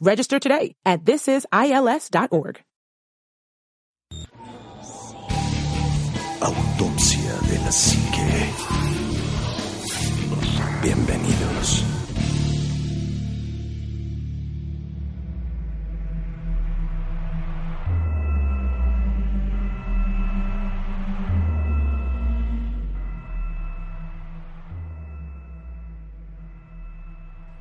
Register today at thisisils.org. Autopsia de la Psique. Bienvenidos.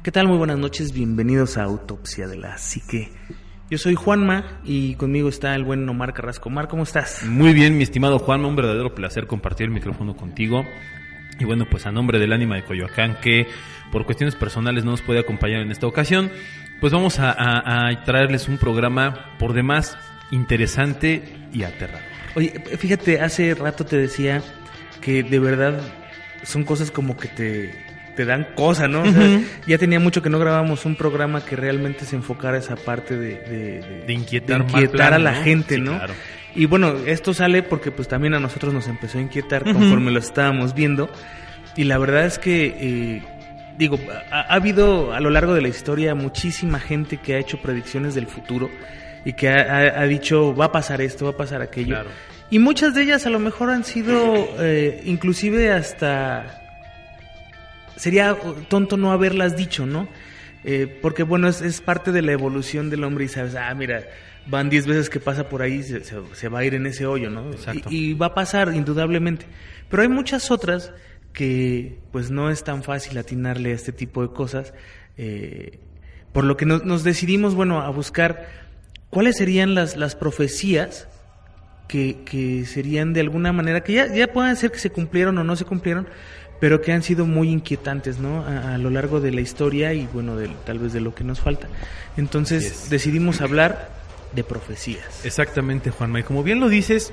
¿Qué tal? Muy buenas noches, bienvenidos a Autopsia de la Psique. Yo soy Juanma y conmigo está el buen Omar Carrasco. Omar, ¿cómo estás? Muy bien, mi estimado Juanma, un verdadero placer compartir el micrófono contigo. Y bueno, pues a nombre del ánima de Coyoacán, que por cuestiones personales no nos puede acompañar en esta ocasión, pues vamos a, a- a traerles un programa por demás interesante y aterrador. Oye, fíjate, hace rato te decía que de verdad son cosas como que te, te dan cosa, ¿no? O sea, ya tenía mucho que no grabábamos un programa que realmente se enfocara esa parte de, de- de- De inquietar inquietar plan, a la ¿no? gente, Sí, ¿no? claro. Y bueno, esto sale porque pues también a nosotros nos empezó a inquietar conforme lo estábamos viendo. Y la verdad es que, eh, digo, ha, ha habido a lo largo de la historia muchísima gente que ha hecho predicciones del futuro y que ha, ha- ha dicho va a pasar esto, va a pasar aquello. Claro. Y muchas de ellas a lo mejor han sido eh, inclusive hasta... Sería tonto no haberlas dicho, ¿no? Eh, porque bueno, es, es parte de la evolución del hombre y sabes, ah, mira, van 10 veces que pasa por ahí, se, se- se va a ir en ese hoyo, ¿no? Exacto. Y, y va a pasar, indudablemente. Pero hay muchas otras que pues no es tan fácil atinarle a este tipo de cosas. eh, por lo que nos, nos decidimos, bueno, a buscar cuáles serían las, las profecías que, que serían de alguna manera, que ya, ya pueden ser que se cumplieron o no se cumplieron, pero que han sido muy inquietantes, ¿no? A, a lo largo de la historia y bueno, del- tal vez de lo que nos falta. Entonces Así es. decidimos hablar de profecías. Exactamente, Juanma. Y como bien lo dices,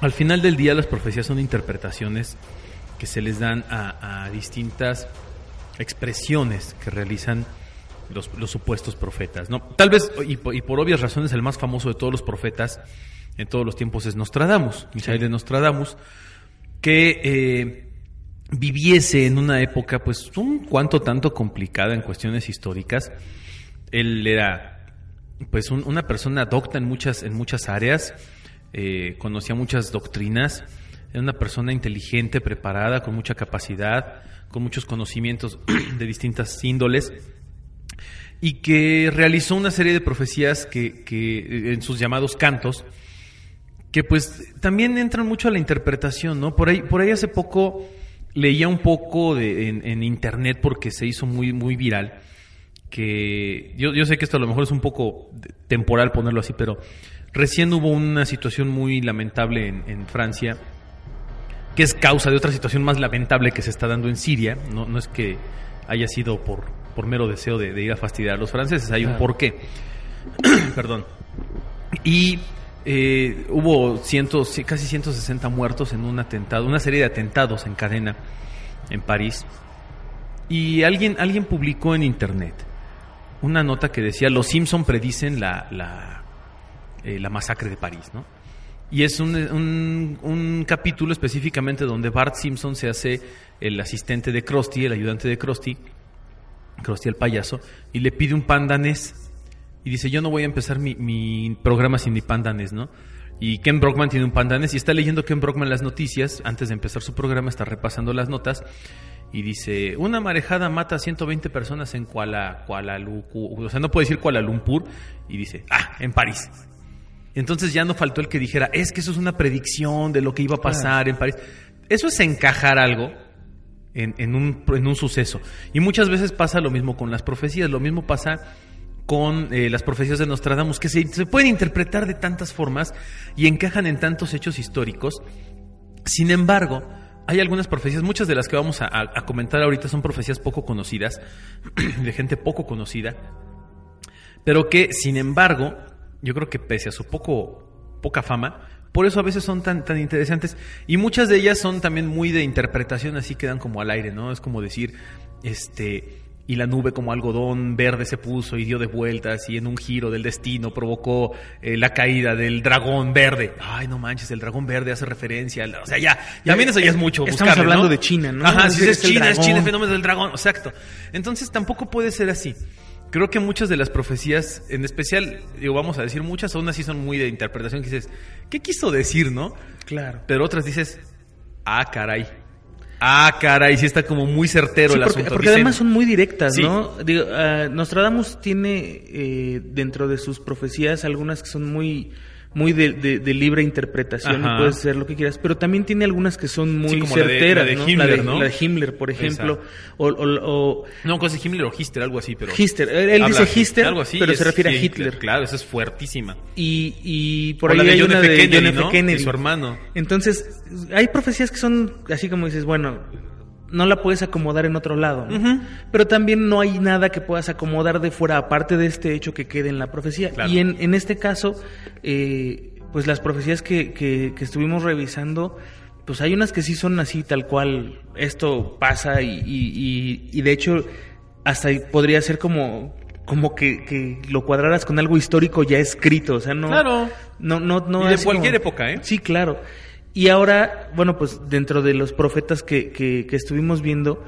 al final del día las profecías son interpretaciones que se les dan a, a distintas expresiones que realizan los, los supuestos profetas. ¿no? Tal vez, y, por- y por obvias razones, el más famoso de todos los profetas en todos los tiempos es Nostradamus, Misael de Nostradamus, que eh, viviese en una época pues un cuanto tanto complicada en cuestiones históricas. Él era pues un- una persona docta en muchas, en muchas áreas, eh, conocía muchas doctrinas, era una persona inteligente, preparada, con mucha capacidad, con muchos conocimientos de distintas índoles y que realizó una serie de profecías que, que en sus llamados cantos que pues también entran mucho a la interpretación, ¿no? Por ahí, por ahí hace poco leía un poco de, en, en internet porque se hizo muy, muy viral, que yo, yo sé que esto a lo mejor es un poco temporal ponerlo así, pero recién hubo una situación muy lamentable en, en Francia, que es causa de otra situación más lamentable que se está dando en Siria, no, no es que haya sido por, por mero deseo de, de ir a fastidiar a los franceses, hay un porqué. Perdón. Y eh, hubo cientos, casi 160 muertos en un atentado, una serie de atentados en cadena en París. Y alguien, alguien publicó en internet una nota que decía, los Simpson predicen la, la, eh, masacre de París, ¿no? Y es un, un- capítulo específicamente donde Bart Simpson se hace el asistente de Krusty, el ayudante de Krusty, Krusty el payaso, y le pide un pan danés. Y dice, yo no voy a empezar mi, mi programa sin mi pan danés, ¿no? Y Ken Brockman tiene un pan danés y está leyendo Ken Brockman las noticias antes de empezar su programa, está repasando las notas y dice, una marejada mata a 120 personas en Kuala, Kuala Lumpur, o sea, no puede decir Kuala Lumpur, y dice, ah, en París. Entonces ya no faltó el que dijera, es que eso es una predicción de lo que iba a pasar en París. Eso es encajar algo en, en, un, en un suceso. Y muchas veces pasa lo mismo con las profecías, lo mismo pasa con eh, las profecías de Nostradamus, que se, se pueden interpretar de tantas formas y encajan en tantos hechos históricos. Sin embargo, hay algunas profecías, muchas de las que vamos a, a, comentar ahorita son profecías poco conocidas, de gente poco conocida, pero que, sin embargo, yo creo que pese a su poco, poca fama, por eso a veces son tan, tan interesantes. Y muchas de ellas son también muy de interpretación, así quedan como al aire, ¿no? Es como decir, este, y la nube como algodón verde se puso y dio de vueltas y en un giro del destino provocó eh, la caída del dragón verde. Ay, no manches, el dragón verde hace referencia. o sea, ya, ya también eso ya es mucho. Estamos hablando de China, ¿no? Ajá, si es, China, es China, el fenómeno del dragón, exacto. Entonces tampoco puede ser así. Creo que muchas de las profecías, en especial, digo, vamos a decir muchas, aún así son muy de interpretación, que dices, ¿qué quiso decir, no? Claro. Pero otras dices, ah, caray, Ah, caray, sí está como muy certero sí, el porque, asunto. Porque Dicen- además son muy directas, Sí. ¿no? Digo, ah, Nostradamus tiene eh, dentro de sus profecías algunas que son muy muy de, de- de libre interpretación Ajá. y puedes hacer lo que quieras, pero también tiene algunas que son muy Sí, como la de- certeras, la de ¿no? Himmler, la, de, ¿no? la de Himmler, por ejemplo, o, o- o No, cosa de Himmler o Hister, algo así, pero. Hister. Él- Habla dice Hister, algo así, pero se refiere a Hitler. Claro, esa es fuertísima. y, y por O ahí la de hay John una F. de Kennedy, John F. ¿no? Kennedy. Y su hermano. Entonces, hay profecías que son así como dices, bueno, no la puedes acomodar en otro lado, ¿no? pero también no hay nada que puedas acomodar de fuera, aparte de este hecho que quede en la profecía. Claro. Y en, en este caso, eh, pues las profecías que, que- que estuvimos revisando, pues hay unas que sí son así, tal cual, esto pasa y, y- y- y de hecho hasta podría ser como como que, que lo cuadraras con algo histórico ya escrito, o sea, no... Claro. No, no, no Y de cualquier época, ¿eh? Sí, claro. Y ahora, bueno, pues dentro de los profetas que, que, que estuvimos viendo,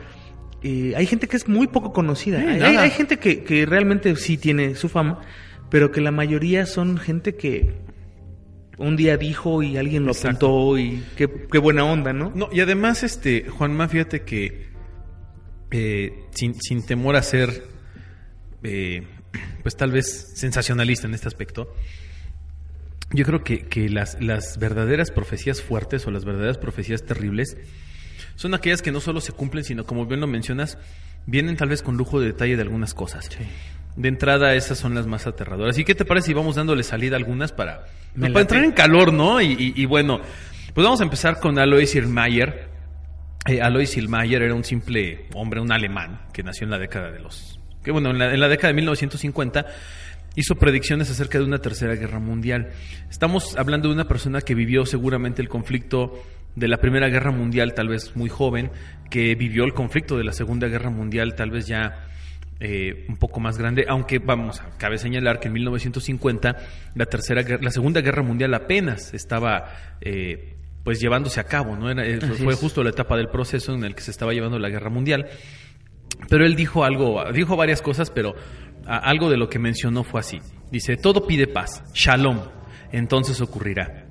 eh, hay gente que es muy poco conocida. Sí, hay, hay- hay gente que, que realmente sí tiene su fama, pero que la mayoría son gente que un día dijo y alguien lo Exacto. apuntó y qué, qué buena onda, ¿no? No, y además, este, Juanma, fíjate que eh, sin, sin temor a ser, eh, pues tal vez sensacionalista en este aspecto, yo creo que, que las, las verdaderas profecías fuertes o las verdaderas profecías terribles son aquellas que no solo se cumplen, sino como bien lo mencionas, vienen tal vez con lujo de detalle de algunas cosas. De entrada, esas son las más aterradoras. ¿Y qué te parece si vamos dándole salida a algunas para, Me para entrar en calor, ¿no? Y, y- y bueno, pues vamos a empezar con Alois Hilmayer. Eh, Alois Hilmayer era un simple hombre, un alemán, que nació en la década de los... que bueno, en la, en la década de 1950 hizo predicciones acerca de una tercera guerra mundial. Estamos hablando de una persona que vivió seguramente el conflicto de la Primera Guerra Mundial, tal vez muy joven, que vivió el conflicto de la Segunda Guerra Mundial, tal vez ya eh, un poco más grande, aunque vamos, cabe señalar que en 1950 la tercera, la Segunda Guerra Mundial apenas estaba eh, pues llevándose a cabo, ¿no? Era- eh, fue justo la etapa del proceso en el que se estaba llevando la Guerra Mundial. Pero él dijo algo, dijo varias cosas, pero algo de lo que mencionó fue así. Dice, todo pide paz, shalom, entonces ocurrirá.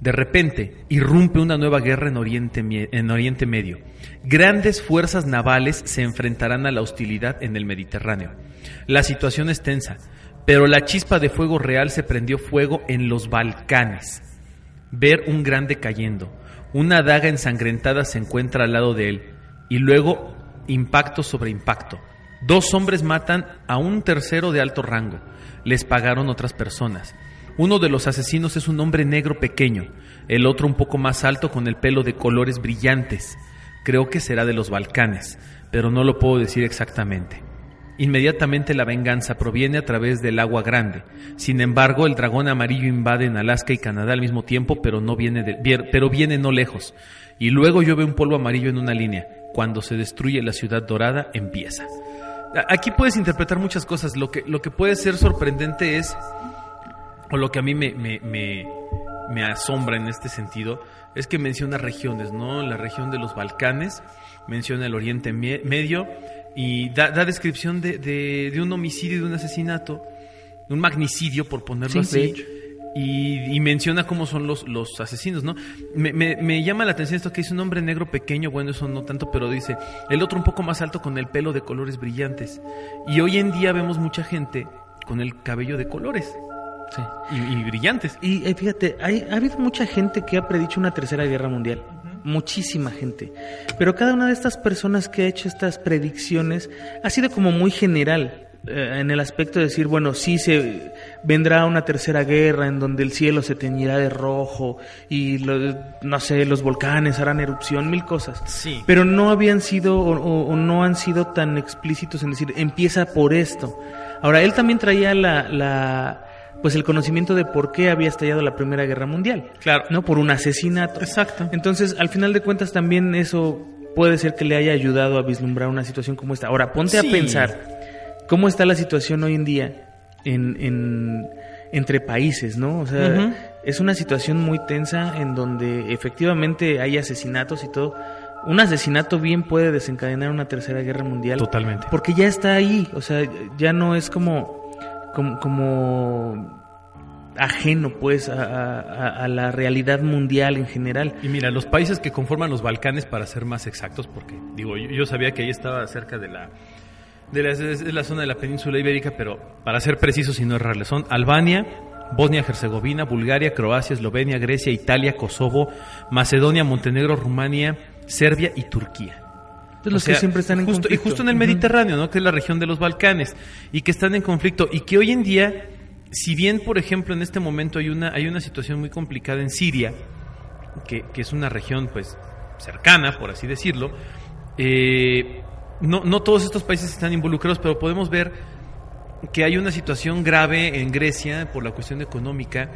De repente, irrumpe una nueva guerra en Oriente, en Oriente Medio. Grandes fuerzas navales se enfrentarán a la hostilidad en el Mediterráneo. La situación es tensa, pero la chispa de fuego real se prendió fuego en los Balcanes ver un grande cayendo. Una daga ensangrentada se encuentra al lado de él. Y luego impacto sobre impacto. Dos hombres matan a un tercero de alto rango. Les pagaron otras personas. Uno de los asesinos es un hombre negro pequeño, el otro un poco más alto con el pelo de colores brillantes. Creo que será de los Balcanes, pero no lo puedo decir exactamente. Inmediatamente la venganza proviene a través del agua grande. Sin embargo, el dragón amarillo invade en Alaska y Canadá al mismo tiempo, pero no viene pero viene no lejos. Y luego llueve un polvo amarillo en una línea. Cuando se destruye la ciudad dorada, empieza. Aquí puedes interpretar muchas cosas. Lo que, lo que puede ser sorprendente es, o lo que a mí me, me, me, me asombra en este sentido, es que menciona regiones, ¿no? La región de los Balcanes, menciona el Oriente Medio y da, da descripción de, de- de un homicidio, de un asesinato, de un magnicidio, por ponerlo Sí, así. Y, y menciona cómo son los, los asesinos, ¿no? Me, me- me llama la atención esto que dice un hombre negro pequeño, bueno, eso no tanto, pero dice, el otro un poco más alto con el pelo de colores brillantes. Y hoy en día vemos mucha gente con el cabello de colores Sí. y, y brillantes. Y eh, fíjate, hay, ha habido mucha gente que ha predicho una tercera guerra mundial. Muchísima gente. Pero cada una de estas personas que ha hecho estas predicciones ha sido como muy general. Eh, en el aspecto de decir, bueno, sí se vendrá una tercera guerra en donde el cielo se teñirá de rojo y lo- no sé, los volcanes harán erupción, mil cosas. Sí. Pero no habían sido o, o- o no han sido tan explícitos en decir, empieza por esto. Ahora, él también traía la, la pues el conocimiento de por qué había estallado la Primera Guerra Mundial. Claro. ¿No? Por un asesinato. Exacto. Entonces, al final de cuentas, también eso puede ser que le haya ayudado a vislumbrar una situación como esta. Ahora, ponte Sí. a pensar cómo está la situación hoy en día en, en- entre países, ¿no? O sea, es una situación muy tensa en donde efectivamente hay asesinatos y todo. Un asesinato bien puede desencadenar una tercera guerra mundial. Totalmente. Porque ya está ahí, o sea, ya no es como, como, como ajeno, pues, a, a- a la realidad mundial en general. Y mira, los países que conforman los Balcanes, para ser más exactos, porque digo, yo, yo sabía que ahí estaba cerca de la de la, es la zona de la península ibérica, pero para ser precisos y no errarle, son Albania, Bosnia-Herzegovina, Bulgaria, Croacia, Eslovenia, Grecia, Italia, Kosovo, Macedonia, Montenegro, Rumania, Serbia y Turquía. Los que siempre están en justo, Y justo en el. Mediterráneo, ¿no? Que es la región de los Balcanes. Y que están en conflicto. Y que hoy en día, si bien, por ejemplo, en este momento hay una, hay una situación muy complicada en Siria, que, que es una región, pues, cercana, por así decirlo, eh, no, no todos estos países están involucrados, pero podemos ver que hay una situación grave en Grecia por la cuestión económica,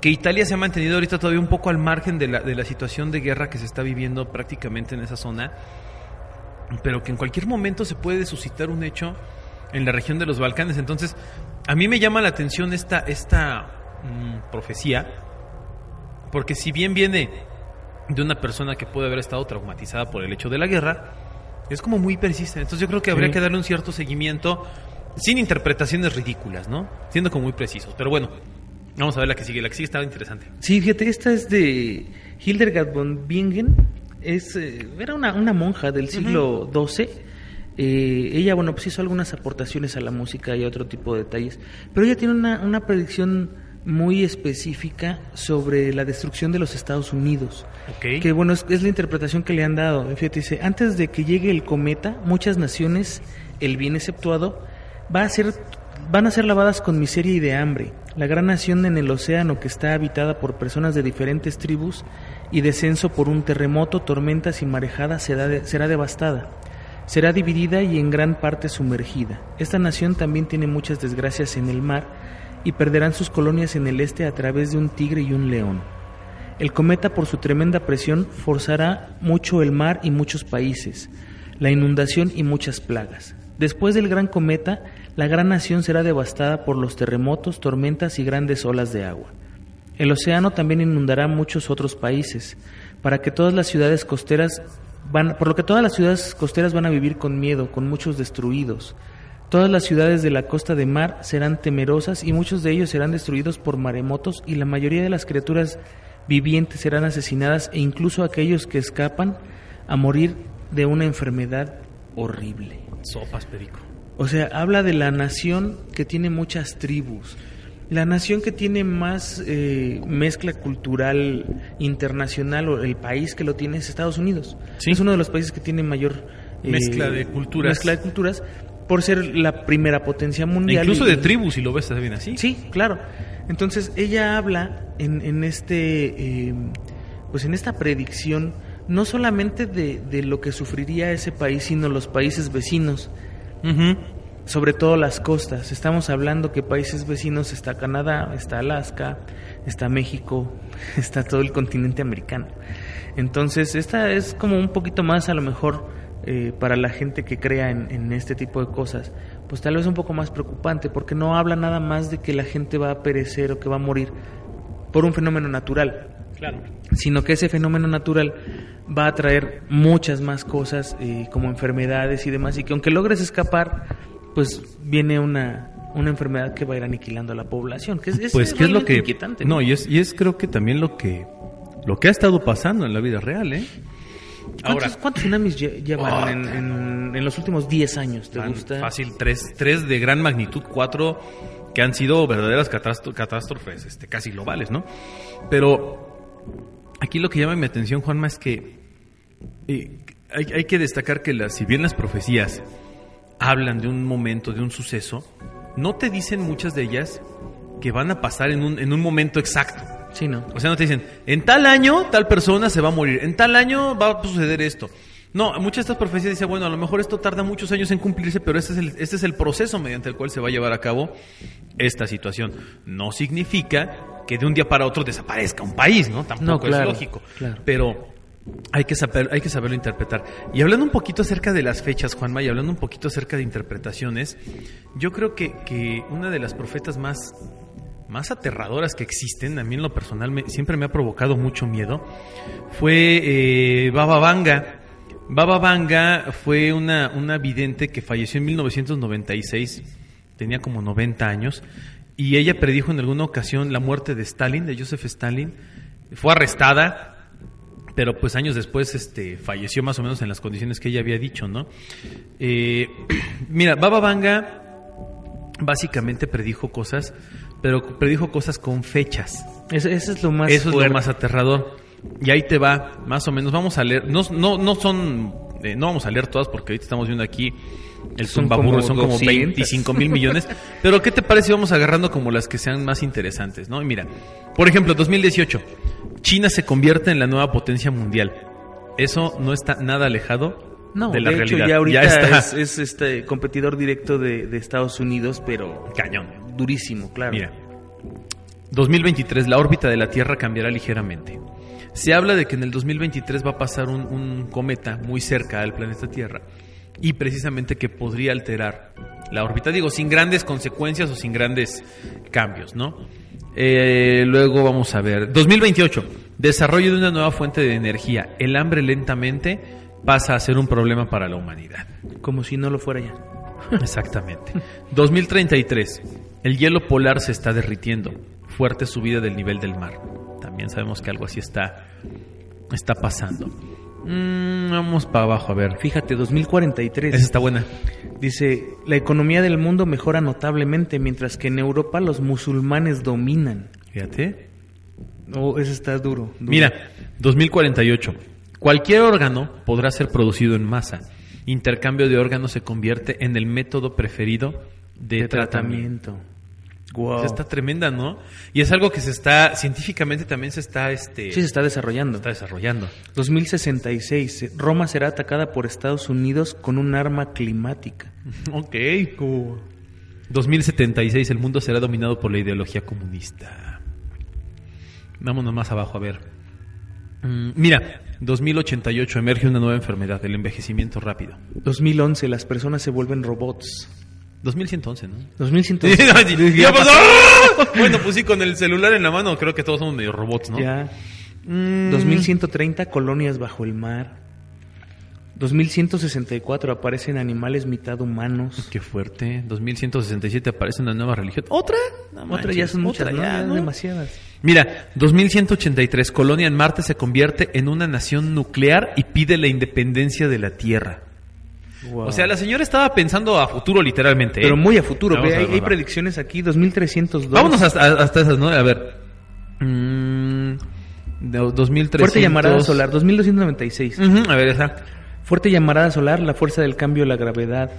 que Italia se ha mantenido ahorita todavía un poco al margen de la, de la situación de guerra que se está viviendo prácticamente en esa zona, pero que en cualquier momento se puede suscitar un hecho en la región de los Balcanes. Entonces, a mí me llama la atención esta, esta mm, profecía, porque si bien viene de una persona que puede haber estado traumatizada por el hecho de la guerra, es como muy persistente. Entonces yo creo que habría Sí. que darle un cierto seguimiento sin interpretaciones ridículas, ¿no? Siendo como muy precisos. Pero bueno, vamos a ver la que sigue. La que sigue estaba interesante. Sí, fíjate, esta es de Hildegard von Bingen. Es, eh, era una, una monja del siglo XII. Eh, ella, bueno, pues hizo algunas aportaciones a la música y a otro tipo de detalles. Pero ella tiene una, una predicción muy específica sobre la destrucción de los Estados Unidos. Que bueno, es, es la interpretación que le han dado. Fíjate, dice, antes de que llegue el cometa, muchas naciones, el bien exceptuado, va a ser, van a ser lavadas con miseria y de hambre. La gran nación en el océano que está habitada por personas de diferentes tribus y descenso por un terremoto, tormentas y marejadas será, de- será devastada. Será dividida y en gran parte sumergida. Esta nación también tiene muchas desgracias en el mar y perderán sus colonias en el este a través de un tigre y un león. El cometa por su tremenda presión forzará mucho el mar y muchos países, la inundación y muchas plagas. Después del gran cometa, la gran nación será devastada por los terremotos, tormentas y grandes olas de agua. El océano también inundará muchos otros países, para que todas las ciudades costeras van, por lo que todas las ciudades costeras van a vivir con miedo, con muchos destruidos. Todas las ciudades de la costa de mar serán temerosas y muchos de ellos serán destruidos por maremotos y la mayoría de las criaturas vivientes serán asesinadas e incluso aquellos que escapan a morir de una enfermedad horrible. Sopas, perico. O sea, habla de la nación que tiene muchas tribus. La nación que tiene más eh, mezcla cultural internacional o el país que lo tiene es Estados Unidos. Sí. Es uno de los países que tiene mayor eh, Mezcla de culturas. Mezcla de culturas por ser la primera potencia E mundial. incluso de tribus, si lo ves, bien así. Sí, claro. Entonces ella habla en, en este, eh, pues en esta predicción no solamente de, de lo que sufriría ese país, sino los países vecinos, sobre todo las costas. Estamos hablando que países vecinos está Canadá, está Alaska, está México, está todo el continente americano. Entonces esta es como un poquito más a lo mejor eh, para la gente que crea en, en este tipo de cosas, pues tal vez un poco más preocupante, porque no habla nada más de que la gente va a perecer o que va a morir por un fenómeno natural, Claro. sino que ese fenómeno natural va a traer muchas más cosas eh, como enfermedades y demás, y que aunque logres escapar, pues viene una, una enfermedad que va a ir aniquilando a la población. Que es, es Pues, ¿qué es lo que...? inquietante. No, y es, y es creo que también lo que, lo que ha estado pasando en la vida real, ¿eh? ¿Cuántos, cuántos tsunamis lle- llevan en, en- en los últimos 10 años? ¿Te gusta? Fácil, tres, tres de gran magnitud, cuatro que han sido verdaderas catástrofes este, casi globales, ¿no? Pero aquí lo que llama mi atención, Juanma, es que eh, hay, hay que destacar que las, si bien las profecías hablan de un momento, de un suceso, no te dicen muchas de ellas que van a pasar en un, en un momento exacto. Sí, ¿no? O sea, no te dicen, en tal año tal persona se va a morir, en tal año va a suceder esto. No, muchas de estas profecías dicen, bueno, a lo mejor esto tarda muchos años en cumplirse, pero este es, el, este es el proceso mediante el cual se va a llevar a cabo esta situación. No significa que de un día para otro desaparezca un país, ¿no? Tampoco No, claro, es lógico. claro. Pero hay que, saber, hay que saberlo interpretar. Y hablando un poquito acerca de las fechas, Juanma, y hablando un poquito acerca de interpretaciones, yo creo que, que una de las profetas más, más aterradoras que existen, a mí lo personal siempre me ha provocado mucho miedo, fue eh, Baba Vanga. Baba Vanga fue una, una vidente que falleció en 1996, tenía como 90 años, y ella predijo en alguna ocasión la muerte de Stalin, de Joseph Stalin. Fue arrestada, pero pues años después este, falleció más o menos en las condiciones que ella había dicho, ¿no? Eh, mira, Baba Vanga básicamente predijo cosas, pero predijo cosas con fechas. Eso, eso es lo más Eso es lo más aterrador. Y ahí te va, más o menos. Vamos a leer. No, no, no son. eh, no vamos a leer todas porque ahorita estamos viendo aquí el Son tumbaburro. como Son como 200. 25 mil millones. Pero ¿qué te parece si vamos agarrando como las que sean más interesantes? ¿no? Y mira, por ejemplo, 2018. China se convierte en la nueva potencia mundial. Eso no está nada alejado No, de de, la hecho realidad. ya ahorita está. es, es, este competidor directo de, de Estados Unidos, pero Cañón. Durísimo, claro. Mira, 2023 la órbita de la Tierra cambiará ligeramente. Se habla de que en el 2023 va a pasar un, un cometa muy cerca al planeta Tierra y precisamente que podría alterar la órbita, digo, sin grandes consecuencias o sin grandes cambios, ¿no? Eh, luego vamos a ver, 2028, desarrollo de una nueva fuente de energía. El hambre lentamente pasa a ser un problema para la humanidad. Como si no lo fuera ya. Exactamente. 2033. El hielo polar se está derritiendo. Fuerte subida del nivel del mar. También sabemos que algo así está, está pasando. Mm, vamos para abajo, a ver. Fíjate, 2043. Esa está buena. Dice, la economía del mundo mejora notablemente, mientras que en Europa los musulmanes dominan. Fíjate. Oh, eso está duro. duro. Mira, 2048. Cualquier órgano podrá ser producido en masa. Intercambio de órganos se convierte en el método preferido de, de tratamiento. tratamiento. Wow. Está tremenda, ¿no? Y es algo que se está, científicamente también se está, este, Sí, se está desarrollando. está desarrollando. 2066. Roma será atacada por Estados Unidos con un arma climática. Ok. 2076, el mundo será dominado por la ideología comunista. Vámonos más abajo a ver. Mm, mira, 2088 emerge una nueva enfermedad, el envejecimiento rápido. 2011. Las personas se vuelven robots. 2111, ¿no? 2111. Ya pasó. ¡Ah! Bueno, pues sí, con el celular en la mano, creo que todos somos medio robots, ¿no? Ya. Mm, 2130. Colonias bajo el mar. 2164. Aparecen animales mitad humanos. Qué fuerte. 2167 aparece una nueva religión. ¿Otra? No Otra manches, ya son muchas, otra ¿no? ya, Ya ¿no? demasiadas. Mira, 2183, Colonia en Marte se convierte en una nación nuclear y pide la independencia de la Tierra. Wow. O sea, la señora estaba pensando a futuro literalmente. ¿eh? Pero muy a futuro. Ve, a hay, ver, hay predicciones aquí. 2302. Vámonos hasta, hasta esas, ¿no? A ver. Mm, de- 2300. Fuerte llamarada solar. 2296. Ujú, a ver, esa. Fuerte llamarada solar, la fuerza del cambio, la gravedad.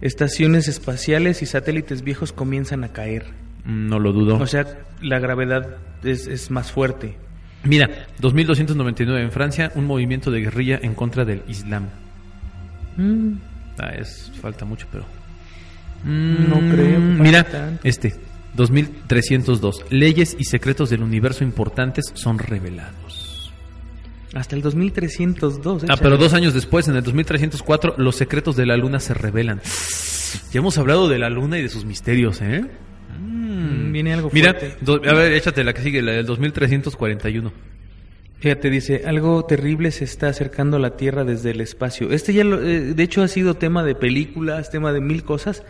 Estaciones espaciales y satélites viejos comienzan a caer. Mm, No lo dudo. O sea, la gravedad es, es más fuerte. Mira, 2299 en Francia, un movimiento de guerrilla en contra del Islam. Mm, Ah, es, falta mucho, pero. No creo Mira, tanto. este, 2302. Leyes y secretos del universo importantes son revelados. Hasta el 2302. Ah, échale. pero dos años después, en el 2304, los secretos de la luna se revelan. Ya hemos hablado de la luna y de sus misterios, ¿eh? Mm, Viene algo Mira, fuerte. do- a ver, échate la que sigue, la del 2341. Fíjate, dice, algo terrible se está acercando a la Tierra desde el espacio. Este ya, lo- eh, de hecho, ha sido tema de películas, tema de mil cosas.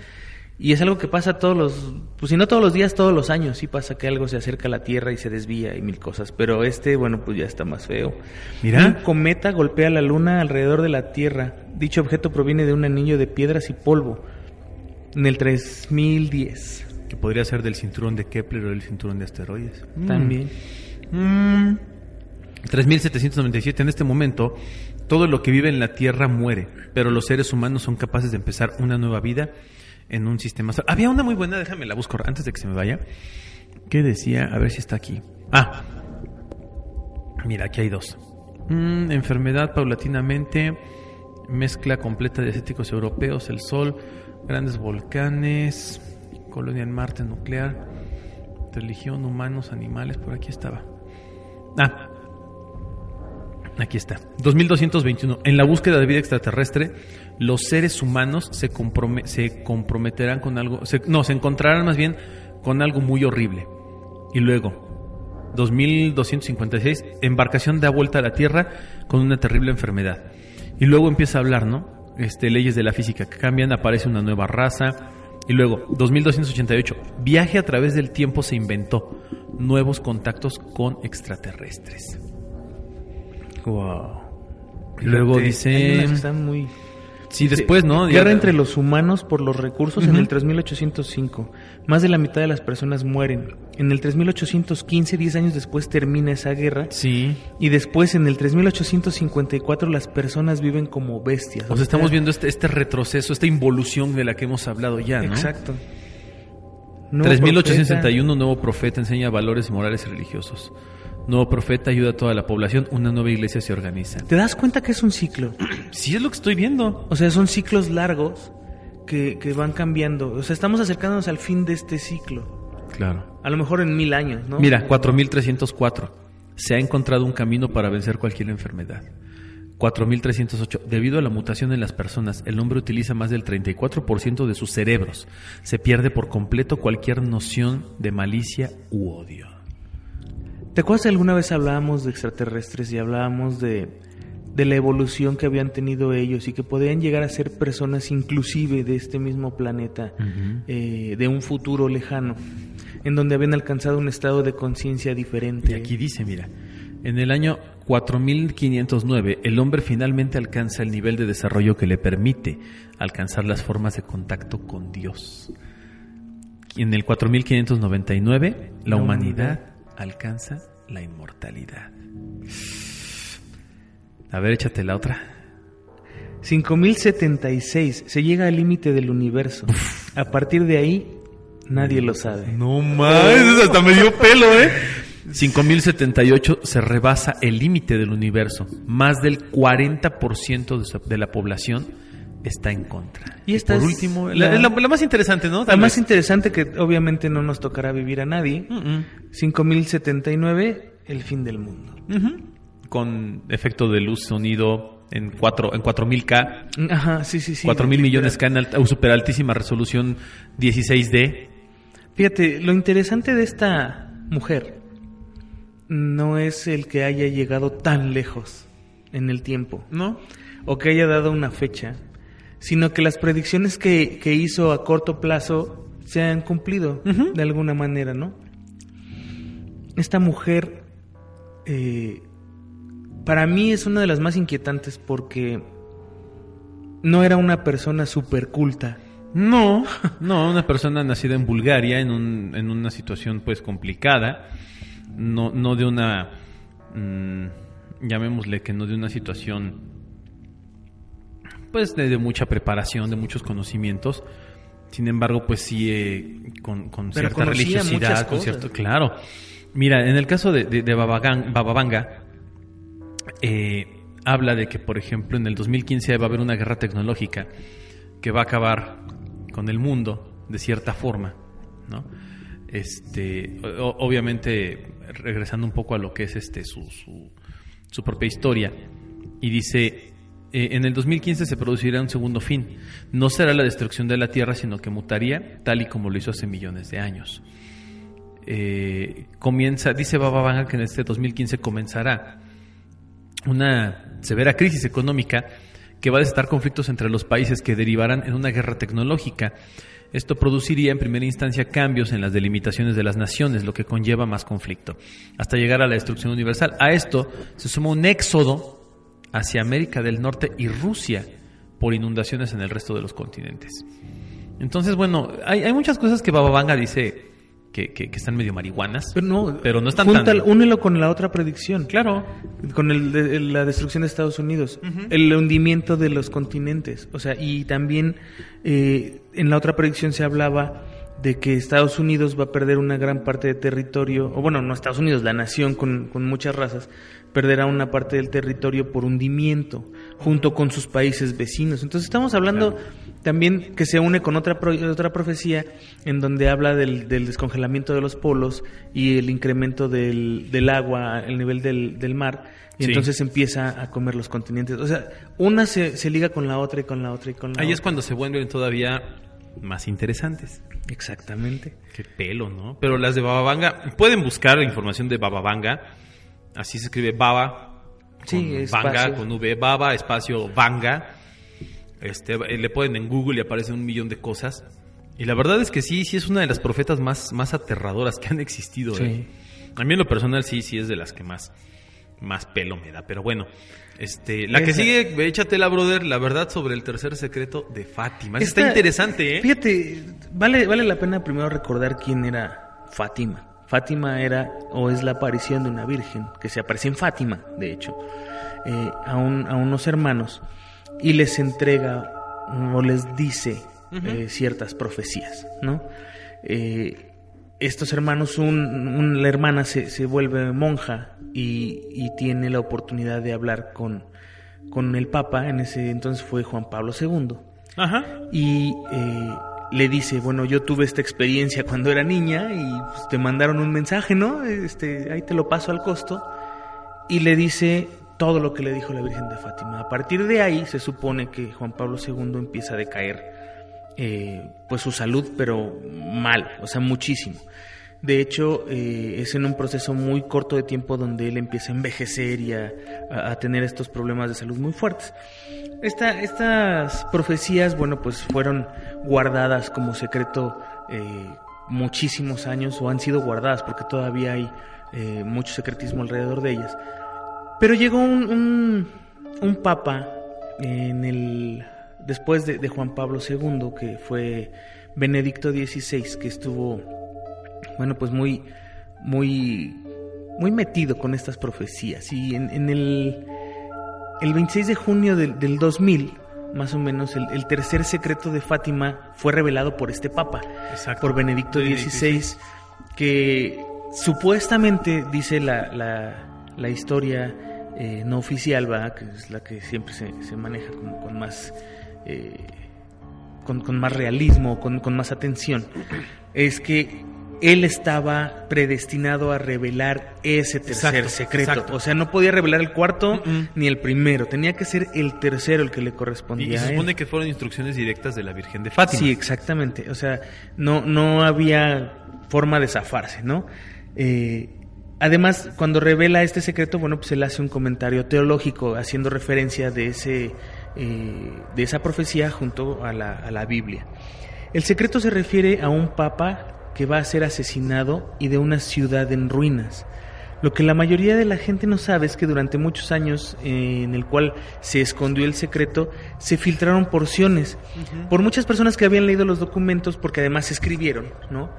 Y es algo que pasa todos los, pues si no todos los días, todos los años. Sí pasa que algo se acerca a la Tierra y se desvía y mil cosas. Pero este, bueno, pues ya está más feo. Mira. Un cometa golpea la Luna alrededor de la Tierra. Dicho objeto proviene de un anillo de piedras y polvo. En el 3010. Que podría ser del cinturón de Kepler o del cinturón de asteroides. Mm. También. Mm. 3797. En este momento, todo lo que vive en la Tierra muere, pero los seres humanos son capaces de empezar una nueva vida en un sistema. solar. Había una muy buena, déjame la busco antes de que se me vaya. ¿Qué decía? A ver si está aquí. Ah, mira, aquí hay dos. Mm, enfermedad paulatinamente, mezcla completa de asiáticos europeos, el Sol, grandes volcanes, colonia en Marte nuclear, religión, humanos, animales, por aquí estaba. Ah, Aquí está. 2221. En la búsqueda de vida extraterrestre, los seres humanos se, comprome- se comprometerán con algo. se- no, se encontrarán más bien con algo muy horrible. Y luego, 2256. Embarcación da vuelta a la Tierra con una terrible enfermedad. Y luego empieza a hablar, ¿no? Este, leyes de la física que cambian, aparece una nueva raza. Y luego, 2288. Viaje a través del tiempo se inventó. Nuevos contactos con extraterrestres. Wow. Y luego Hay dice... unas que están muy... Sí, después, ¿no? Guerra entre los humanos por los recursos en Ujú. el 3805. Más de la mitad de las personas mueren. En el 3815, 10 años después, termina esa guerra. Sí. Y después, en el 3854, las personas viven como bestias. O sea, estamos viendo este, este retroceso, esta involución de la que hemos hablado ya, ¿no? Exacto. Nuevo 3861, nuevo profeta enseña valores morales y religiosos. Nuevo profeta ayuda a toda la población, una nueva iglesia se organiza. ¿Te das cuenta que es un ciclo? Sí es lo que estoy viendo. O sea, son ciclos largos que, que van cambiando. O sea, estamos acercándonos al fin de este ciclo. Claro. A lo mejor en mil años, ¿no? Mira, 4304. Se ha encontrado un camino para vencer cualquier enfermedad. 4308. Debido a la mutación en las personas, el hombre utiliza más del 34% de sus cerebros. Se pierde por completo cualquier noción de malicia u odio. ¿Te acuerdas que alguna vez hablábamos de extraterrestres y hablábamos de, de la evolución que habían tenido ellos y que podían llegar a ser personas inclusive de este mismo planeta, eh, de un futuro lejano, en donde habían alcanzado un estado de conciencia diferente? Y aquí dice, mira, en el año 4509 el hombre finalmente alcanza el nivel de desarrollo que le permite alcanzar las formas de contacto con Dios. En el 4599 la La humanidad alcanza la inmortalidad. A ver, échate la otra. 5076 se llega al límite del universo. A partir de ahí, nadie lo sabe. No más, hasta me dio pelo, ¿eh? 5078 se rebasa el límite del universo. Más del 40% de, la población está en contra. Y esta por es último, la- la, la- la más interesante, ¿no? La Tal más vez. interesante que obviamente no nos tocará vivir a nadie. Mm, mm. 5079, el fin del mundo. Ujú. Con efecto de luz, sonido en 4 en 4000K, Ajá, sí, sí, sí. 4000 millones K en alta- super altísima resolución 16D. Fíjate, lo interesante de esta mujer no es el que haya llegado tan lejos en el tiempo, ¿No? o que haya dado una fecha, sino que las predicciones que, que hizo a corto plazo se han cumplido de alguna manera, ¿no? Esta mujer, eh, para mí es una de las más inquietantes porque no era una persona súper culta. No, no, una persona nacida en Bulgaria, en, un- en una situación pues complicada, no, no de una, mm, llamémosle que no de una situación pues de, de mucha preparación, de muchos conocimientos, sin embargo pues sí eh, con, cierta religiosidad, con cierto, claro. Mira, en el caso de, de, de Babagan- Bababanga, eh, habla de que, por ejemplo, en el 2015 va a haber una guerra tecnológica que va a acabar con el mundo de cierta forma, ¿no? Este, o- obviamente, regresando un poco a lo que es este su, su, su propia historia, y dice, eh, en el 2015 se producirá un segundo fin. No será la destrucción de la Tierra, sino que mutaría tal y como lo hizo hace millones de años eh, comienza, dice Baba Vanga que en este 2015 comenzará una severa crisis económica que va a desatar conflictos entre los países que derivarán en una guerra tecnológica Esto produciría en primera instancia cambios en las delimitaciones de las naciones, lo que conlleva más conflicto, hasta llegar a la destrucción universal. A esto se suma un éxodo hacia América del Norte y Rusia por inundaciones en el resto de los continentes. Entonces, bueno, hay, hay muchas cosas que Baba Vanga dice que, que- que están medio marihuanas, Pero no, pero no están junta- tan... Únelo con la otra predicción. Claro, Con el de- la destrucción de Estados Unidos, el hundimiento de los continentes, o sea, y también eh, en la otra predicción se hablaba de que Estados Unidos va a perder una gran parte de territorio, o bueno, no Estados Unidos, la nación con, con muchas razas, perderá una parte del territorio por hundimiento, junto con sus países vecinos. Entonces estamos hablando también que se une con otra, pro- otra profecía en donde habla del, del descongelamiento de los polos y el incremento del, del agua, el nivel del, del mar, y Sí. entonces empieza a comer los continentes. O sea, una se, se liga con la otra y con la otra y con la ahí otra. es cuando se vuelven todavía más interesantes. Exactamente. Qué pelo, ¿no? Pero las de Baba Vanga, pueden buscar información de Baba Vanga, así se escribe Baba, Sí. Vanga, con V, Baba, espacio Vanga. Este, eh, le ponen en Google y aparecen un millón de cosas. Y la verdad es que sí, sí es una de las profetas más, más aterradoras que han existido. Sí. ¿eh? A mí en lo personal sí, sí es de las que más, más pelo me da. Pero bueno, este, la que Esa- sigue, échatela, brother, la verdad sobre el tercer secreto de Fátima. Esta- está interesante, ¿eh? Fíjate, vale, vale la pena primero recordar quién era Fátima. Fátima era o es la aparición de una virgen que se aparece en Fátima, de hecho, eh, a, un- a unos hermanos y les entrega o les dice eh, ciertas profecías, ¿no? Eh, estos hermanos, un- un- la hermana se, se vuelve monja y, y tiene la oportunidad de hablar con, con el Papa, en ese entonces fue Juan Pablo II Ajá. y eh, le dice, bueno, yo tuve esta experiencia cuando era niña y pues, te mandaron un mensaje, ¿no? Este, ahí te lo paso al costo. Y le dice todo lo que le dijo la Virgen de Fátima. A partir de ahí se supone que Juan Pablo II empieza a decaer, eh, pues su salud, pero mal, o sea, muchísimo. De hecho, eh, es en un proceso muy corto de tiempo donde él empieza a envejecer y a, tener estos problemas de salud muy fuertes. Esta- estas profecías, bueno, pues fueron guardadas como secreto eh, muchísimos años o han sido guardadas porque todavía hay eh, mucho secretismo alrededor de ellas. Pero llegó un, papa en el después de, de Juan Pablo II, que fue Benedicto XVI, que estuvo, bueno, pues muy, muy, muy metido con estas profecías. Y en, en el, el 26 de junio del, del 2000, más o menos, el, el tercer secreto de Fátima fue revelado por este papa, Exacto. por Benedicto XVI, que supuestamente dice la, la, la historia eh, no oficial, ¿va? que es la que siempre se, se maneja como con más eh, con, con más realismo, con, con más atención, es que él estaba predestinado a revelar ese tercer Exacto, secreto. exacto. O sea, no podía revelar el cuarto ni el primero, tenía que ser el tercero el que le correspondía. Y, y a se él. supone que fueron instrucciones directas de la Virgen de Fátima. Sí, exactamente. O sea, no, no había forma de zafarse, ¿no? Eh, además, cuando revela este secreto, bueno, pues él hace un comentario teológico haciendo referencia de, ese, eh, de esa profecía junto a la, a la Biblia. El secreto se refiere a un papa que va a ser asesinado y de una ciudad en ruinas. Lo que la mayoría de la gente no sabe es que durante muchos años eh, en el cual se escondió el secreto, se filtraron porciones por muchas personas que habían leído los documentos, porque además se escribieron, ¿no?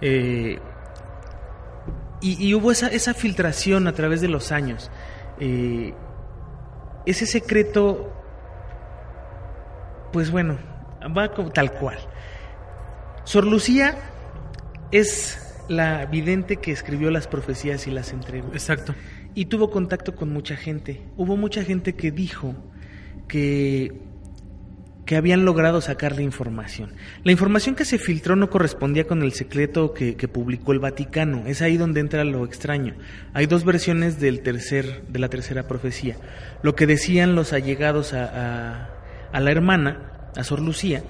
Eh, y, y hubo esa, esa filtración a través de los años. Eh, ese secreto, pues bueno, va como tal cual. Sor Lucía es la vidente que escribió las profecías y las entregó. Exacto. Y tuvo contacto con mucha gente. Hubo mucha gente que dijo que, que habían logrado sacar la información. La información que se filtró no correspondía con el secreto que, que publicó el Vaticano. Es ahí donde entra lo extraño. Hay dos versiones del tercer, de la tercera profecía. Lo que decían los allegados a, a, a la hermana, a Sor Lucía,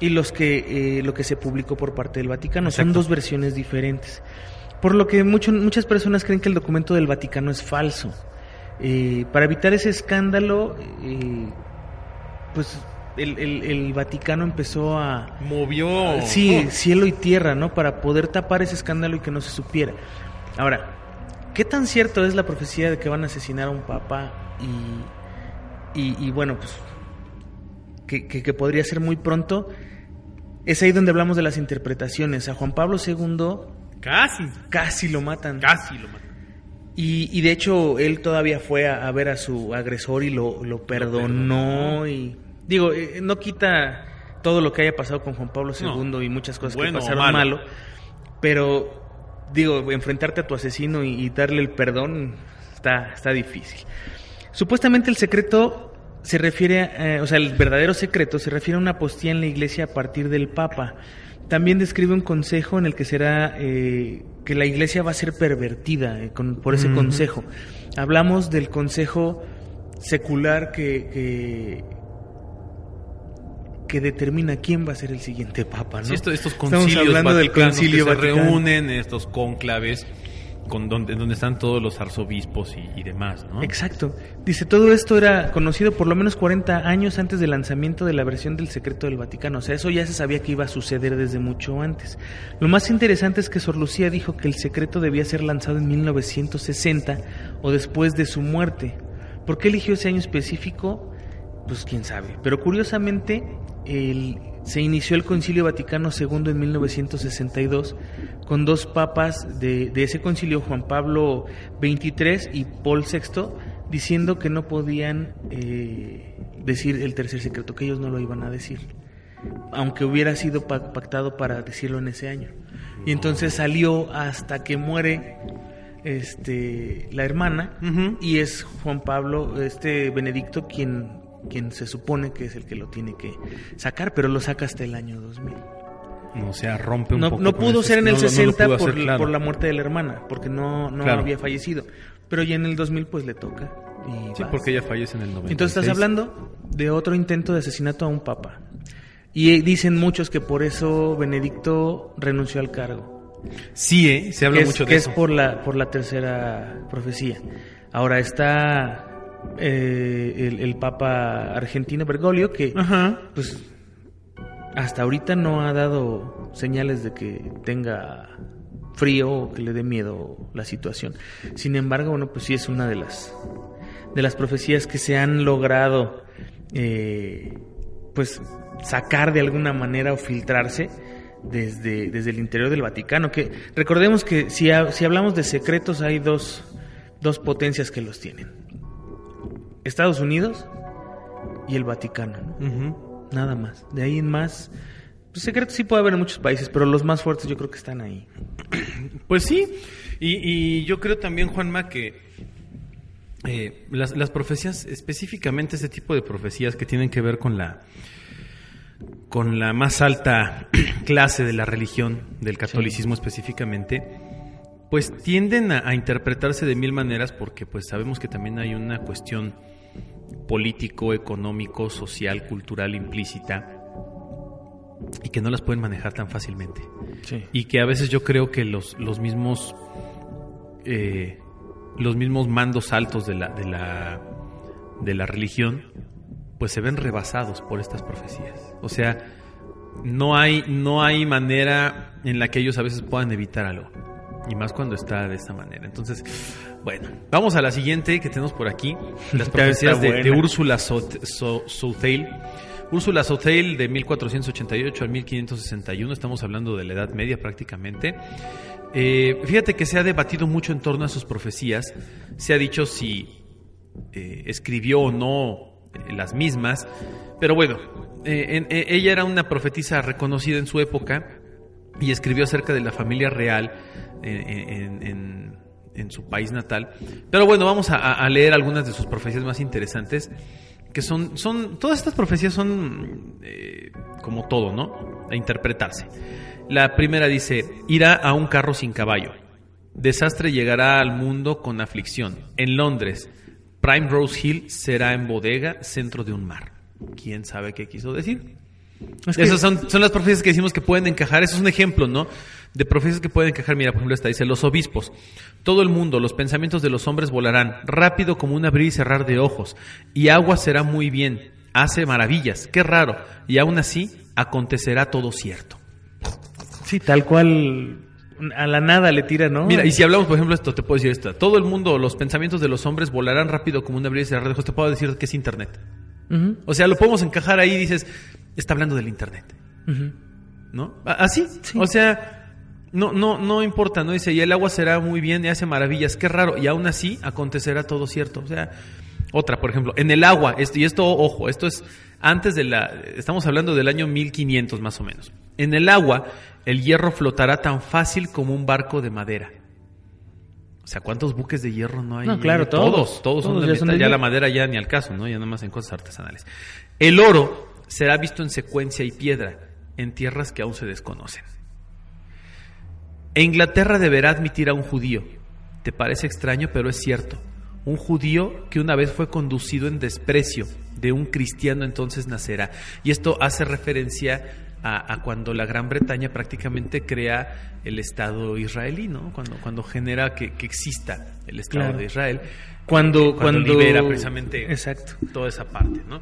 y los que, eh, lo que se publicó por parte del Vaticano. Son dos versiones diferentes. Por lo que mucho- muchas personas creen que el documento del Vaticano es falso. Eh, para evitar ese escándalo, eh, pues el, el- el Vaticano empezó a... Movió. Sí, Oh. cielo y tierra, ¿no? Para poder tapar ese escándalo y que no se supiera. Ahora, ¿qué tan cierto es la profecía de que van a asesinar a un papa y, y, y bueno, pues que, que- que podría ser muy pronto? Es ahí donde hablamos de las interpretaciones. A Juan Pablo II Casi. casi lo matan. Casi lo matan. Y, y de hecho él todavía fue a, a ver a su agresor y lo, lo perdonó. Y digo, eh, no quita todo lo que haya pasado con Juan Pablo II No. y muchas cosas Bueno que pasaron malo. malo. Pero digo, enfrentarte a tu asesino y, y darle el perdón está, está difícil. Supuestamente el secreto se refiere, eh, o sea, el verdadero secreto se refiere a una apostía en la iglesia a partir del Papa. También describe un consejo en el que será eh, que la iglesia va a ser pervertida eh, con- por ese consejo. Hablamos del consejo secular que, que, que determina quién va a ser el siguiente papa, ¿no? Sí, esto- estos Estamos concilios hablando del concilio que se vaticano. reúnen, estos cónclaves, con donde, donde están todos los arzobispos y, demás, ¿no? Exacto. Dice, todo esto era conocido por lo menos 40 años antes del lanzamiento de la versión del secreto del Vaticano. O sea, eso ya se sabía que iba a suceder desde mucho antes. Lo más interesante es que Sor Lucía dijo que el secreto debía ser lanzado en 1960 o después de su muerte. ¿Por qué eligió ese año específico? Pues quién sabe. Pero curiosamente, el- se inició el Concilio Vaticano II en 1962 con dos papas de, de ese concilio, Juan Pablo XXIII y Paul VI, diciendo que no podían eh, decir el tercer secreto, que ellos no lo iban a decir, aunque hubiera sido pa- pactado para decirlo en ese año. Y entonces salió hasta que muere este la hermana y es Juan Pablo, este Benedicto quien quien se supone que es el que lo tiene que sacar, pero lo saca hasta el año 2000. O sea, rompe un No, poco no pudo ser en el no lo- no lo 60 pudo por, hacer, claro. por la muerte de la hermana, porque no, no Claro. había fallecido. Pero ya en el 2000 pues le toca. y Sí, vas. porque ella fallece en el 90. Entonces estás hablando de otro intento de asesinato a un papa. Y dicen muchos que por eso Benedicto renunció al cargo. Sí, ¿eh? Se habla que es, mucho de que eso. es por la, por la tercera profecía. Ahora está eh, el, el papa argentino Bergoglio, que Ajá. pues hasta ahorita no ha dado señales de que tenga frío o que le dé miedo la situación. Sin embargo, bueno, pues sí es una de las de las profecías que se han logrado eh, pues sacar de alguna manera o filtrarse desde, desde el interior del Vaticano. Que recordemos que si, si hablamos de secretos hay dos, dos potencias que los tienen. Estados Unidos y el Vaticano. Nada más. De ahí en más. Pues secretos sí puede haber en muchos países, pero los más fuertes yo creo que están ahí. Pues sí, y, y yo creo también, Juanma, que eh, las, las profecías, específicamente este tipo de profecías que tienen que ver con la con la más alta clase de la religión, del catolicismo específicamente, pues tienden a, a interpretarse de mil maneras porque pues sabemos que también hay una cuestión político, económico, social, cultural implícita y que no las pueden manejar tan fácilmente. Sí. y que a veces yo creo que los, los mismos eh, los mismos mandos altos de la, de la de la religión pues se ven rebasados por estas profecías. O sea no hay no hay manera en la que ellos a veces puedan evitar algo y más cuando está de esta manera. Entonces bueno vamos a la siguiente que tenemos por aquí. Las profecías de. Úrsula Sot- So- Southail Úrsula Southail de 1488 al 1561, estamos hablando de la Edad Media prácticamente. Eh, fíjate que se ha debatido mucho en torno a sus profecías, se ha dicho si eh, escribió o no eh, las mismas, pero bueno, en- ella era una profetisa reconocida en su época y escribió acerca de la familia real en, en- en- en su país natal. Pero bueno, vamos a, a leer algunas de sus profecías más interesantes, que son, son todas estas profecías son eh, como todo, ¿no? A interpretarse. La primera dice, irá a un carro sin caballo. Desastre llegará al mundo con aflicción. En Londres, Prime Rose Hill será en bodega, centro de un mar. ¿Quién sabe qué quiso decir? Es que- Esas son, son las profecías que decimos que pueden encajar. Eso es un ejemplo, ¿no? De profecías que pueden encajar. Mira, por ejemplo, esta dice, los obispos. Todo el mundo, los pensamientos de los hombres volarán, rápido como un abrir y cerrar de ojos, y agua será muy bien. hace maravillas, qué raro, y aún así acontecerá todo cierto. Sí, tal cual a la nada le tira, ¿no? Mira, y si hablamos, por ejemplo, esto, te puedo decir esto. Todo el mundo, los pensamientos de los hombres volarán rápido como un abrir y cerrar de ojos. Te puedo decir que es Internet. O sea, lo podemos encajar ahí y dices, está hablando del Internet. ¿No? Así. O sea, no, no, no importa, ¿no? Dice, y el agua será muy bien y hace maravillas. Qué raro. Y aún así acontecerá todo cierto. O sea, otra, por ejemplo, en el agua, esto, y esto, ojo, esto es antes de la, estamos hablando del año 1500 más o menos. En el agua, el hierro flotará tan fácil como un barco de madera. O sea, ¿cuántos buques de hierro no hay? No, claro, todos. Todos, son Todos de ya son de ya la hierro. madera ya ni al caso, ¿no? Ya nada más en cosas artesanales. El oro será visto en secuencia y piedra en tierras que aún se desconocen. E Inglaterra deberá admitir a un judío. Te parece extraño, pero es cierto. Un judío que una vez fue conducido en desprecio de un cristiano entonces nacerá. Y esto hace referencia a, a cuando la Gran Bretaña prácticamente crea el Estado israelí, ¿no? Cuando, cuando genera que, que exista el Estado Claro. de Israel. Cuando, Cuando cuando, libera precisamente Exacto. toda esa parte, ¿no?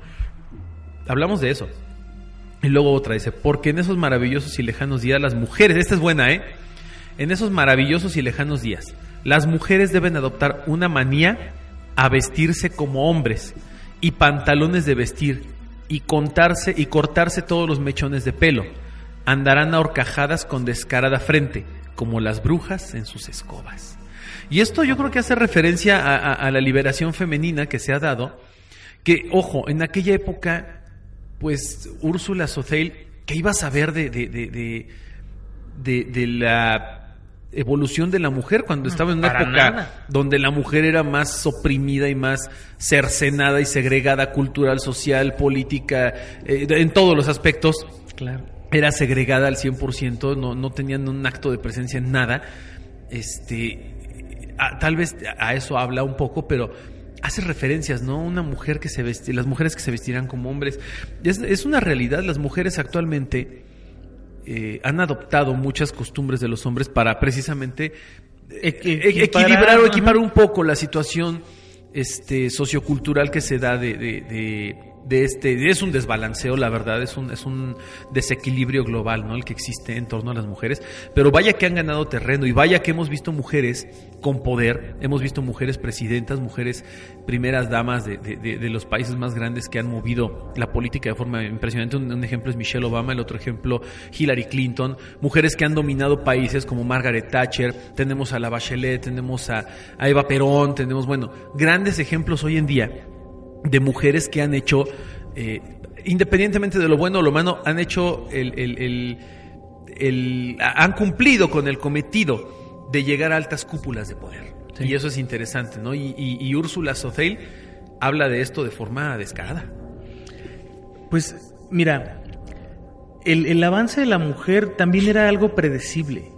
Hablamos de eso. Y luego otra dice, porque en esos maravillosos y lejanos días las mujeres, esta es buena, ¿eh? En esos maravillosos y lejanos días, las mujeres deben adoptar una manía a vestirse como hombres y pantalones de vestir y contarse y cortarse todos los mechones de pelo. Andarán ahorcajadas con descarada frente, como las brujas en sus escobas. Y esto yo creo que hace referencia a, a- la liberación femenina que se ha dado, que, ojo, en aquella época, pues Úrsula Sotheil, que iba a saber de, de, de- de la evolución de la mujer cuando estaba en una para época nada. donde la mujer era más oprimida y más cercenada y segregada cultural, social, política, eh, en todos los aspectos Claro. era segregada al 100%, no, no tenían un acto de presencia en nada. Este, a- tal vez a eso habla un poco, pero hace referencias, ¿no? Una mujer que se vesti, las mujeres que se vestirán como hombres. Es, es una realidad, las mujeres actualmente eh, han adoptado muchas costumbres de los hombres para precisamente eh, Equi- e- equilibrar o equipar un poco la situación este sociocultural que se da de, de, de- de este es un desbalanceo la verdad es un es un desequilibrio global no el que existe en torno a las mujeres. Pero vaya que han ganado terreno y vaya que hemos visto mujeres con poder hemos visto mujeres presidentas mujeres primeras damas de, de- los países más grandes que han movido la política de forma impresionante. Un, ejemplo es Michelle Obama el otro ejemplo Hillary Clinton. Mujeres que han dominado países como Margaret Thatcher. Tenemos a la Bachelet tenemos a Eva Perón tenemos bueno grandes ejemplos hoy en día de mujeres que han hecho, eh, independientemente de lo bueno o lo malo, han hecho el, el- el- han cumplido con el cometido de llegar a altas cúpulas de poder. Y eso es interesante, ¿no? Y, y, y Úrsula Sotheil habla de esto de forma descarada. Pues mira, el, el avance de la mujer también era algo predecible.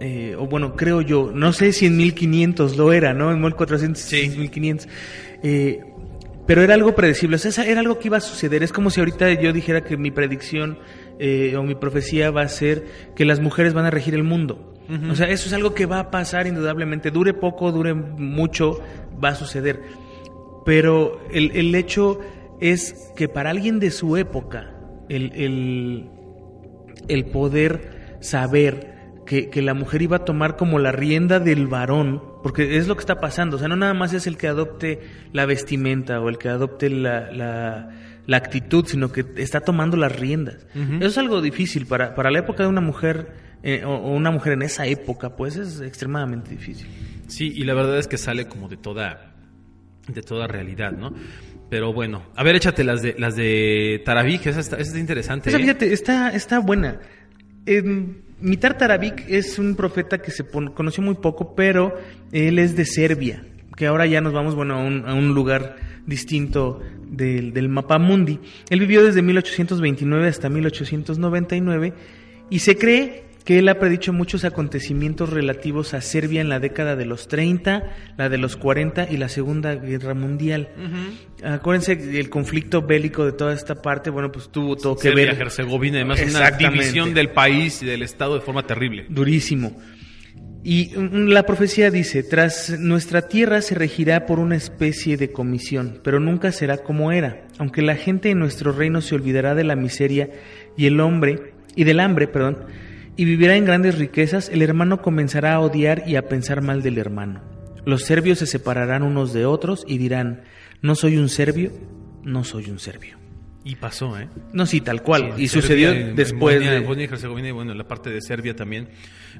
Eh, o bueno, creo yo, no sé si en 1500 lo era, ¿no? En 1400, Sí. 1500. Eh, pero era algo predecible, o sea, era algo que iba a suceder. Es como si ahorita yo dijera que mi predicción eh, o mi profecía va a ser que las mujeres van a regir el mundo. O sea, eso es algo que va a pasar indudablemente. Dure poco, dure mucho, va a suceder. Pero el, el hecho es que para alguien de su época, el, el, el poder saber que, que la mujer iba a tomar como la rienda del varón, porque es lo que está pasando, o sea, no nada más es el que adopte la vestimenta o el que adopte la, la, la actitud, sino que está tomando las riendas. Eso es algo difícil para, para la época de una mujer, eh, o, una mujer en esa época, pues es extremadamente difícil. Sí, y la verdad es que sale como de toda, de toda realidad, ¿no? Pero bueno, a ver, échate las de, las de Taravik, esa está, esa está interesante. Esa, ¿eh? fíjate, está, está buena. Eh, Mitar Taravik es un profeta que se conoció muy poco, pero él es de Serbia, que ahora ya nos vamos bueno, a, un, a un lugar distinto del, del mapa mundi. Él vivió desde 1829 hasta 1899 y se cree que él ha predicho muchos acontecimientos relativos a Serbia en la década de los 30, la de los 40 y la Segunda Guerra Mundial. Acuérdense que el conflicto bélico de toda esta parte, bueno, pues tuvo todo que Serbia, ver. Herzegovina, además una división del país y del estado de forma terrible. Durísimo. Y mm, la profecía dice, tras nuestra tierra se regirá por una especie de comisión, pero nunca será como era, aunque la gente en nuestro reino se olvidará de la miseria y el hombre y del hambre, perdón, y vivirá en grandes riquezas, el hermano comenzará a odiar y a pensar mal del hermano. Los serbios se separarán unos de otros y dirán, no soy un serbio, no soy un serbio. Y pasó, ¿eh? No, sí, tal cual. Sí, y sucedió Serbia, en después Bosnia, de... Bosnia y Herzegovina y bueno, en la parte de Serbia también,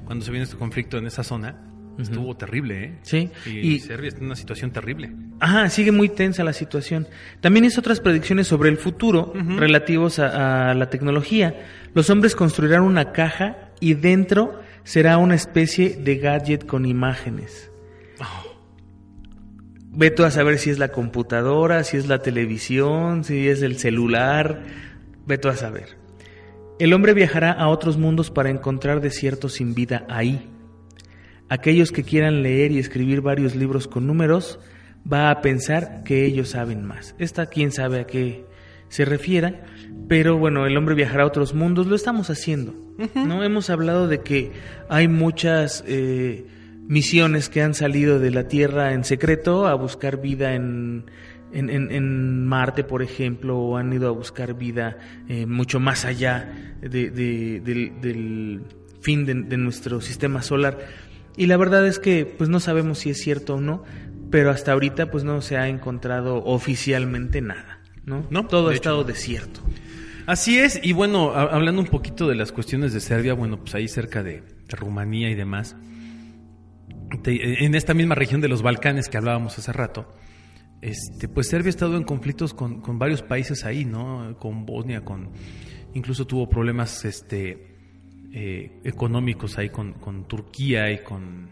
cuando se viene este conflicto en esa zona, estuvo terrible, ¿eh? Sí, Y, y- Serbia está en una situación terrible. Ajá, sigue muy tensa la situación. También hizo otras predicciones sobre el futuro relativos a, a la tecnología. Los hombres construirán una caja y dentro será una especie de gadget con imágenes. Ve tú a saber si es la computadora, si es la televisión, si es el celular. Ve tú a saber. El hombre viajará a otros mundos para encontrar desiertos sin vida ahí. Aquellos que quieran leer y escribir varios libros con números va a pensar que ellos saben más. Esta quién sabe a qué se refiera, pero bueno, el hombre viajará a otros mundos, lo estamos haciendo. ¿no? Hemos hablado de que hay muchas eh, misiones que han salido de la Tierra en secreto a buscar vida en, en, en- en Marte, por ejemplo, o han ido a buscar vida eh, mucho más allá de- de- del, del fin de, de nuestro sistema solar. Y la verdad es que pues no sabemos si es cierto o no, pero hasta ahorita pues no se ha encontrado oficialmente nada, ¿no? No, Todo ha hecho, estado no. desierto. Así es, y bueno, hablando un poquito de las cuestiones de Serbia, bueno, pues ahí cerca de, de Rumanía y demás, en esta misma región de los Balcanes que hablábamos hace rato, este, pues Serbia ha estado en conflictos con, con varios países ahí, ¿no? Con Bosnia, con incluso tuvo problemas este, eh, económicos ahí con, con Turquía y con,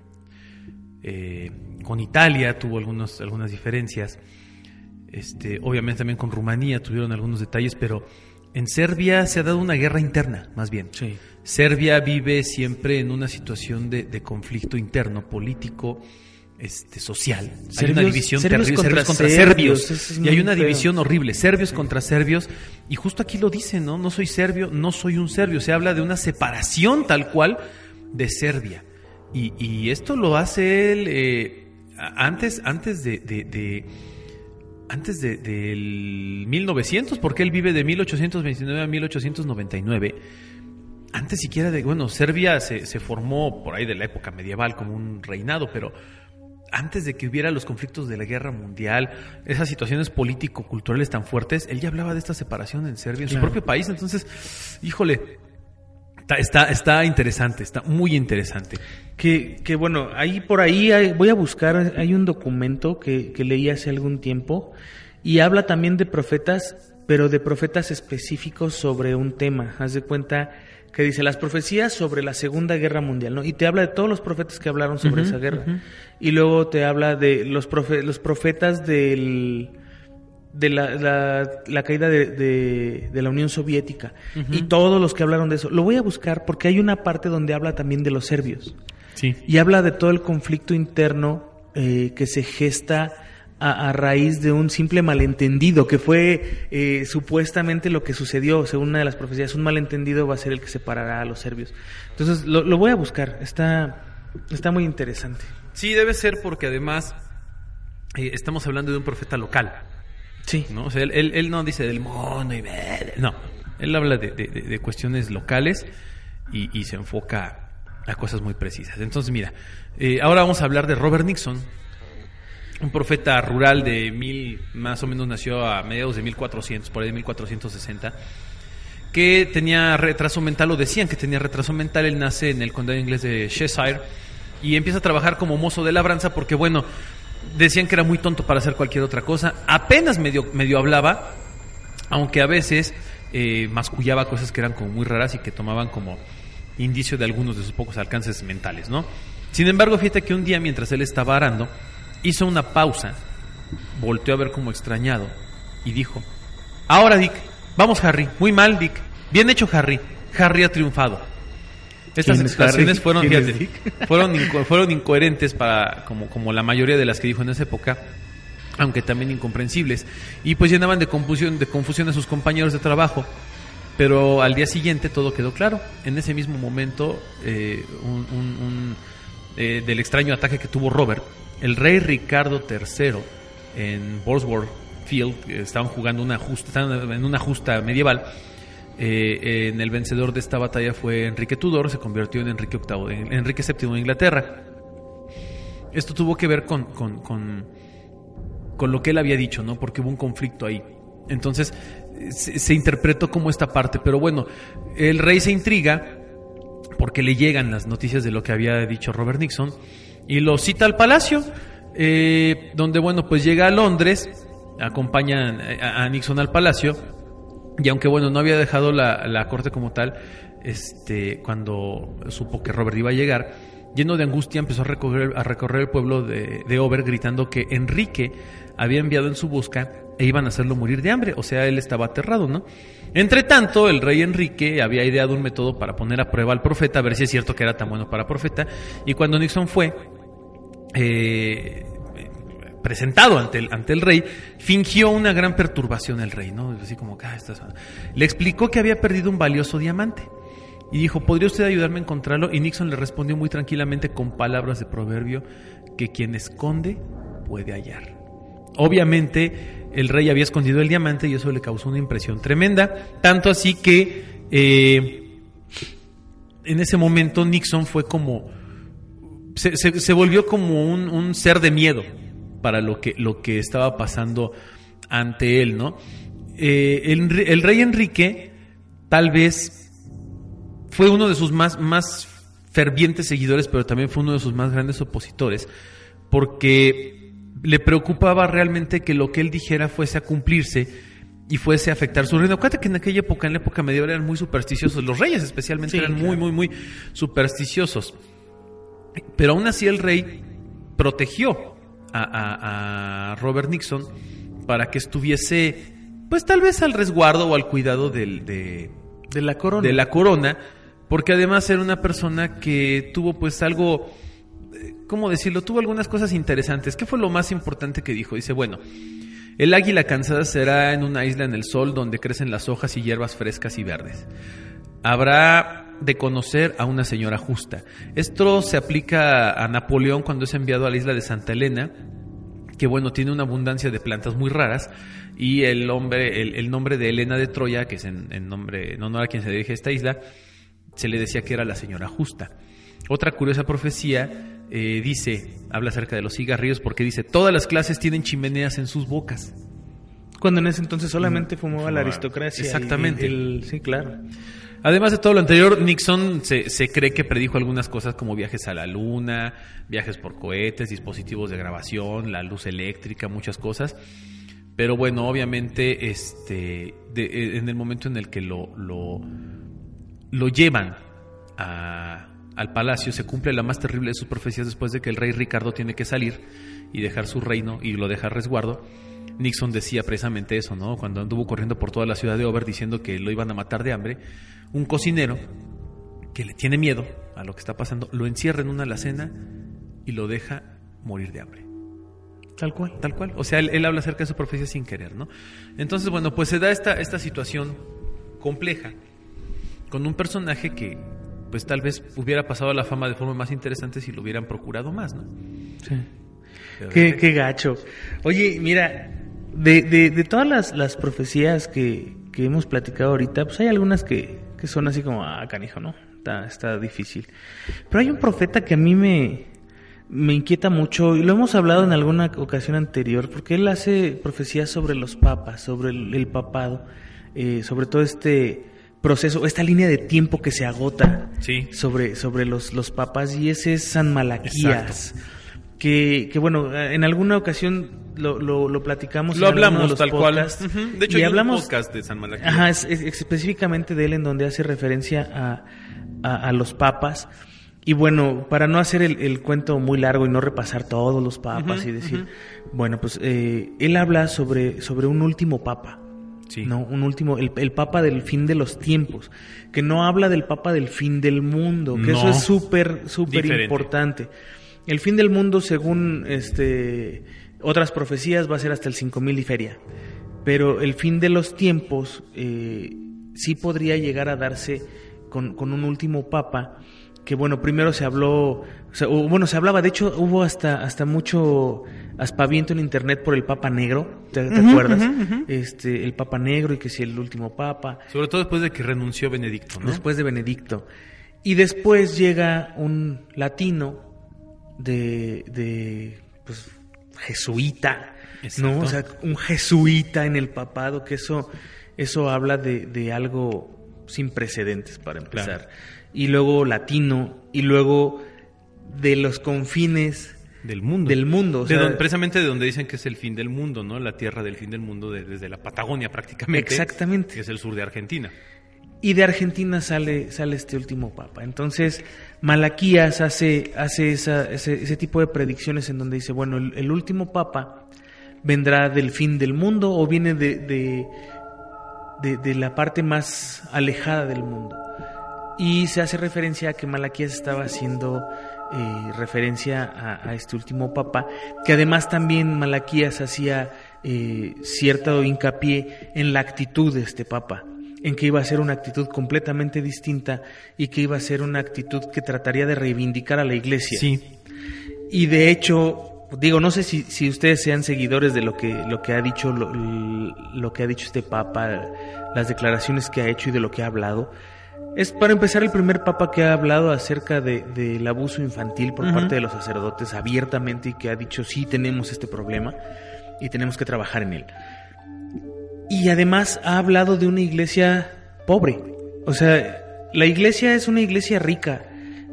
eh, con Italia, tuvo algunos, algunas diferencias. Este, obviamente también con Rumanía tuvieron algunos detalles, pero en Serbia se ha dado una guerra interna, más bien. Sí. Serbia vive siempre en una situación de, de conflicto interno, político, este, social. hay una Serbios- división serbios terrible, contra serbios contra serbios, serbios, es y hay una feo. división horrible, serbios contra serbios, y justo aquí lo dice, ¿no? No soy serbio, no soy un serbio, se habla de una separación tal cual de Serbia. Y, y esto lo hace él eh, antes, antes de, de- de- antes de- del 1900, porque él vive de 1829 a 1899. Antes siquiera de, bueno, Serbia se, se formó por ahí de la época medieval como un reinado, pero antes de que hubiera los conflictos de la guerra mundial, esas situaciones político-culturales tan fuertes, él ya hablaba de esta separación en Serbia, en Claro. su propio país. Entonces, híjole, está, está, está interesante, está muy interesante. Que, que bueno, ahí por ahí hay- voy a buscar, hay un documento que, que leí hace algún tiempo y habla también de profetas, pero de profetas específicos sobre un tema. Haz de cuenta que dice las profecías sobre la Segunda Guerra Mundial, ¿no? Y te habla de todos los profetas que hablaron sobre esa guerra. Y luego te habla de los, profe- los profetas del de la, la- la caída de, de- de la Unión Soviética y todos los que hablaron de eso. Lo voy a buscar porque hay una parte donde habla también de los serbios Sí. y habla de todo el conflicto interno eh, que se gesta a, a raíz de un simple malentendido, que fue eh, supuestamente lo que sucedió, según una de las profecías, un malentendido va a ser el que separará a los serbios. Entonces lo, lo voy a buscar, está, está muy interesante. Sí, debe ser porque además eh, estamos hablando de un profeta local. Sí, ¿no? O sea, él, él- él no dice del mono y... ve- No, él habla de- de cuestiones locales y, y se enfoca a cosas muy precisas. Entonces, mira, eh, ahora vamos a hablar de Robert Nixon, un profeta rural de mil, más o menos nació a mediados de 1400, por ahí de 1460, que tenía retraso mental, o decían que tenía retraso mental, él nace en el condado inglés de Cheshire y empieza a trabajar como mozo de labranza porque, bueno, decían que era muy tonto para hacer cualquier otra cosa, apenas medio, medio hablaba, aunque a veces eh, mascullaba cosas que eran como muy raras y que tomaban como indicio de algunos de sus pocos alcances mentales, ¿no? Sin embargo, fíjate que un día mientras él estaba arando, hizo una pausa, volteó a ver como extrañado y dijo, ahora Dick, vamos Harry, muy mal Dick, bien hecho Harry, Harry ha triunfado. Estas ¿Quién es expresiones fueron, ¿Quién fíjate, es fueron, inco- fueron incoherentes para, como, como la mayoría de las que dijo en esa época, aunque también incomprensibles, y pues llenaban de confusión, de confusión a sus compañeros de trabajo. Pero al día siguiente todo quedó claro. En ese mismo momento, eh, un, un- un- eh, del extraño ataque que tuvo Robert, el rey Ricardo III en Bosworth Field, estaban jugando una justa, estaban en una justa medieval. eh, el vencedor de esta batalla fue Enrique Tudor, se convirtió en Enrique VIII, en Enrique VII de Inglaterra. Esto tuvo que ver con, con, con, con lo que él había dicho, ¿no? Porque hubo un conflicto ahí. Entonces se, se interpretó como esta parte, pero bueno, el rey se intriga porque le llegan las noticias de lo que había dicho Robert Nixon y lo cita al palacio, eh, donde bueno, pues llega a Londres, acompañan a, a Nixon al palacio y aunque bueno, no había dejado la, la corte como tal, este, cuando supo que Robert iba a llegar, lleno de angustia empezó a recorrer, a recorrer el pueblo de, de Over gritando que Enrique había enviado en su busca e iban a hacerlo morir de hambre, o sea, él estaba aterrado, ¿no? Entre tanto, el rey Enrique había ideado un método para poner a prueba al profeta, a ver si es cierto que era tan bueno para profeta, y cuando Nixon fue eh, presentado ante el, ante el rey, fingió una gran perturbación el rey, ¿no? Así como, ah, le explicó que había perdido un valioso diamante. Y dijo, ¿podría usted ayudarme a encontrarlo? Y Nixon le respondió muy tranquilamente con palabras de proverbio que quien esconde puede hallar. Obviamente el rey había escondido el diamante y eso le causó una impresión tremenda, tanto así que eh, en ese momento Nixon fue como, se, volvió como un, un, ser de miedo para lo que, lo que estaba pasando ante él, ¿no? Eh, el, el rey Enrique tal vez fue uno de sus más, más fervientes seguidores, pero también fue uno de sus más grandes opositores, porque le preocupaba realmente que lo que él dijera fuese a cumplirse y fuese a afectar su reino. Acuérdate que en aquella época, en la época medieval, eran muy supersticiosos. Los reyes especialmente sí, eran claro. muy, muy, muy supersticiosos. Pero aún así el rey protegió a, a, a Robert Nixon para que estuviese, pues tal vez al resguardo o al cuidado del, de, de la corona. De la corona porque además era una persona que tuvo pues algo, ¿cómo decirlo? Tuvo algunas cosas interesantes. ¿Qué fue lo más importante que dijo? Dice, bueno, el águila cansada será en una isla en el sol donde crecen las hojas y hierbas frescas y verdes. Habrá de conocer a una señora justa. Esto se aplica a Napoleón cuando es enviado a la isla de Santa Elena, que bueno, tiene una abundancia de plantas muy raras, y el, hombre, el, nombre de Elena de Troya, que es en, nombre, en honor a quien se dirige a esta isla, se le decía que era la señora justa. Otra curiosa profecía eh, dice, habla acerca de los cigarrillos porque dice, todas las clases tienen chimeneas en sus bocas. Cuando en ese entonces solamente fumaba la aristocracia. Exactamente. El, el, sí, claro. Además de todo lo anterior, Nixon se, se, cree que predijo algunas cosas como viajes a la luna, viajes por cohetes, dispositivos de grabación, la luz eléctrica, muchas cosas. Pero bueno, obviamente, este, de, en el momento en el que lo, lo lo llevan a, al palacio, se cumple la más terrible de sus profecías después de que el rey Ricardo tiene que salir y dejar su reino y lo deja a resguardo. Nixon decía precisamente eso, ¿no? Cuando anduvo corriendo por toda la ciudad de Over diciendo que lo iban a matar de hambre, un cocinero que le tiene miedo a lo que está pasando, lo encierra en una alacena y lo deja morir de hambre. Tal cual. Tal cual. O sea, él, él habla acerca de su profecía sin querer, ¿no? Entonces, bueno, pues se da esta, esta situación compleja con un personaje que pues tal vez hubiera pasado a la fama de forma más interesante si lo hubieran procurado más, ¿no? Sí. Qué, qué, gacho. Oye, mira, de, de, de todas las, las profecías que, que, hemos platicado ahorita, pues hay algunas que, que son así como, ah, canijo, ¿no? Está, está difícil. Pero hay un profeta que a mí me, me inquieta mucho, y lo hemos hablado en alguna ocasión anterior, porque él hace profecías sobre los papas, sobre el, el papado, eh, sobre todo este proceso, esta línea de tiempo que se agota sí. sobre, sobre los, los papas y ese es San Malaquías. Que, que, bueno, en alguna ocasión lo, lo, lo platicamos. Lo hablamos tal podcasts, cual. Uh -huh. De hecho, y hay hablamos, un podcast de San Malaquías. Ajá, es, es, específicamente de él en donde hace referencia a, a, a los papas. Y bueno, para no hacer el, el, cuento muy largo y no repasar todos los papas uh -huh, y decir, uh -huh. bueno, pues eh, él habla sobre, sobre un último papa. Sí. No, un último, el, el, Papa del fin de los tiempos, que no habla del Papa del fin del mundo, que no, eso es súper, súper importante. El fin del mundo, según este, otras profecías, va a ser hasta el 5000 y feria. Pero el fin de los tiempos eh, sí podría llegar a darse con, con un último Papa que bueno, primero se habló O sea, o, bueno, se hablaba, de hecho hubo hasta, hasta mucho aspaviento en internet por el Papa Negro, ¿te, te acuerdas? Este, el Papa Negro y que si el último Papa, Sobre todo después de que renunció Benedicto, ¿no? después de Benedicto. Y después llega un latino de, de pues, jesuita, ¿no? Exacto. O sea, un jesuita en el papado, que eso, eso habla de, de algo sin precedentes para empezar. Claro. Y luego latino, y luego de los confines del mundo. del mundo. o De precisamente de donde dicen que es el fin del mundo, ¿no? La tierra del fin del mundo de- desde la Patagonia prácticamente. Exactamente. Que es el sur de Argentina. Y de Argentina sale, sale este último papa. Entonces, Malaquías hace, hace esa- ese, ese tipo de predicciones en donde dice, bueno, el, el último papa vendrá del fin del mundo o viene de, de, de- de la parte más alejada del mundo. Y se hace referencia a que Malaquías estaba haciendo eh, referencia a, a este último papa, que además también Malaquías hacía eh, cierto hincapié en la actitud de este papa, en que iba a ser una actitud completamente distinta y que iba a ser una actitud que trataría de reivindicar a la iglesia. Sí. Y de hecho, digo, no sé si, si ustedes sean seguidores de lo que, lo que ha dicho lo, lo que ha dicho este papa, las declaraciones que ha hecho y de lo que ha hablado. Es para empezar el primer papa que ha hablado acerca de- del abuso infantil por parte de los sacerdotes abiertamente y que ha dicho sí tenemos este problema y tenemos que trabajar en él. Y además ha hablado de una iglesia pobre. O sea, la iglesia es una iglesia rica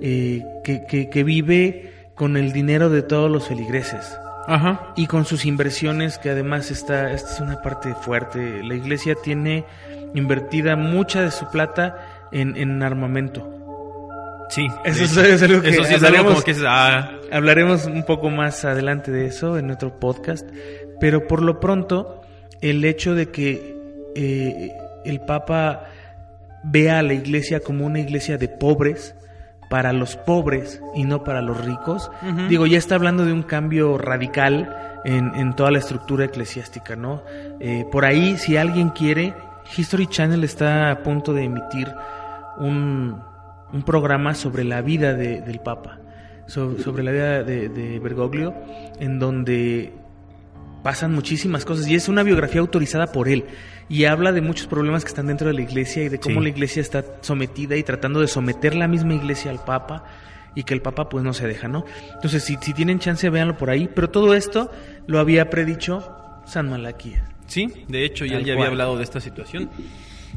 eh, que, que- que vive con el dinero de todos los feligreses Ajá. y con sus inversiones que además está, esta es una parte fuerte. La iglesia tiene invertida mucha de su plata en, en armamento. Sí. Eso es- algo que Eso sí es hablaremos- como que es, ah, Hablaremos un poco más adelante de eso en otro podcast, pero por lo pronto el hecho de que eh, el Papa vea a la iglesia como una iglesia de pobres, para los pobres y no para los ricos, digo, ya está hablando de un cambio radical en, en toda la estructura eclesiástica, ¿no? Eh, por ahí, si alguien quiere, History Channel está a punto de emitir un, un programa sobre la vida de- del Papa, so- sobre la vida de, de Bergoglio, en donde pasan muchísimas cosas y es una biografía autorizada por él y habla de muchos problemas que están dentro de la iglesia y de cómo Sí. la iglesia está sometida y tratando de someter la misma iglesia al Papa y que el Papa pues no se deja, ¿no? Entonces si, si tienen chance véanlo por ahí, pero todo esto lo había predicho San Malaquías. Sí, de hecho, ya Tal él ya había hablado de esta situación.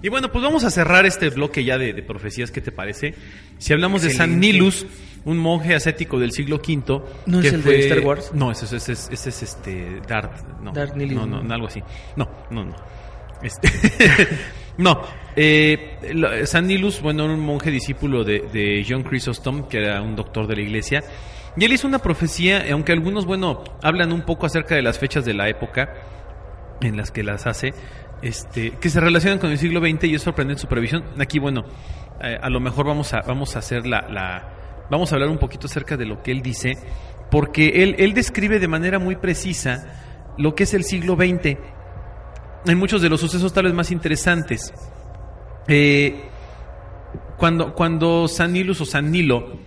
Y bueno, pues vamos a cerrar este bloque ya de, de profecías, ¿qué te parece? Si hablamos de San. Nilus, un monje ascético del siglo V. ¿No es el de Star Wars? No, ese, es- ese es, ese es este Darth. No, Darth Nihilus, no, no, ¿no? algo así. No, no, no. Este, no, eh, San Nilus, bueno, era un monje discípulo de, de John Chrysostom, que era un doctor de la iglesia. Y él hizo una profecía, aunque algunos, bueno, hablan un poco acerca de las fechas de la época en las que las hace, este, que se relacionan con el siglo XX y es sorprendente su previsión. Aquí, bueno, eh, a lo mejor vamos a, vamos a hacer la, vamos a hablar un poquito acerca de lo que él dice, porque él, él describe de manera muy precisa lo que es el siglo XX en muchos de los sucesos tal vez más interesantes. Eh, cuando, cuando San Nilus o San Nilo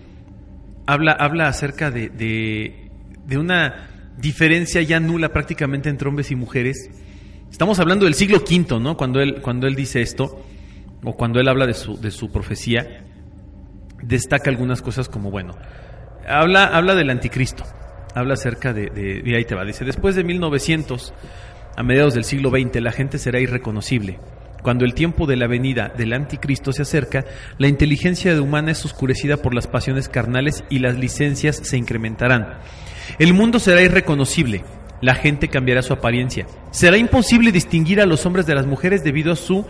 habla, habla acerca de, de, de una diferencia ya nula prácticamente entre hombres y mujeres. Estamos hablando del siglo V, ¿no? Cuando él, cuando él dice esto, o cuando él habla de su, de su profecía, destaca algunas cosas como, bueno, habla, habla del anticristo, habla acerca de, de, y ahí te va, dice, después de 1900, a mediados del siglo XX, la gente será irreconocible. Cuando el tiempo de la venida del anticristo se acerca, la inteligencia humana es oscurecida por las pasiones carnales y las licencias se incrementarán. El mundo será irreconocible, la gente cambiará su apariencia. Será imposible distinguir a los hombres de las mujeres debido a su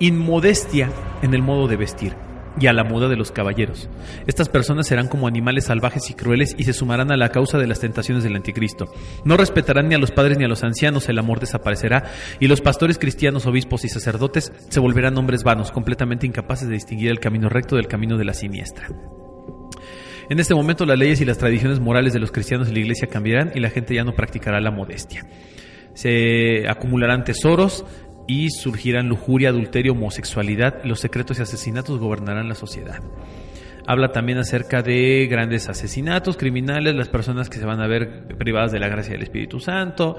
inmodestia en el modo de vestir y a la moda de los caballeros. Estas personas serán como animales salvajes y crueles y se sumarán a la causa de las tentaciones del anticristo. No respetarán ni a los padres ni a los ancianos, el amor desaparecerá y los pastores cristianos, obispos y sacerdotes se volverán hombres vanos, completamente incapaces de distinguir el camino recto del camino de la siniestra. En este momento las leyes y las tradiciones morales de los cristianos y la iglesia cambiarán y la gente ya no practicará la modestia. Se acumularán tesoros y surgirán lujuria, adulterio, homosexualidad, los secretos y asesinatos gobernarán la sociedad. Habla también acerca de grandes asesinatos criminales, las personas que se van a ver privadas de la gracia del Espíritu Santo,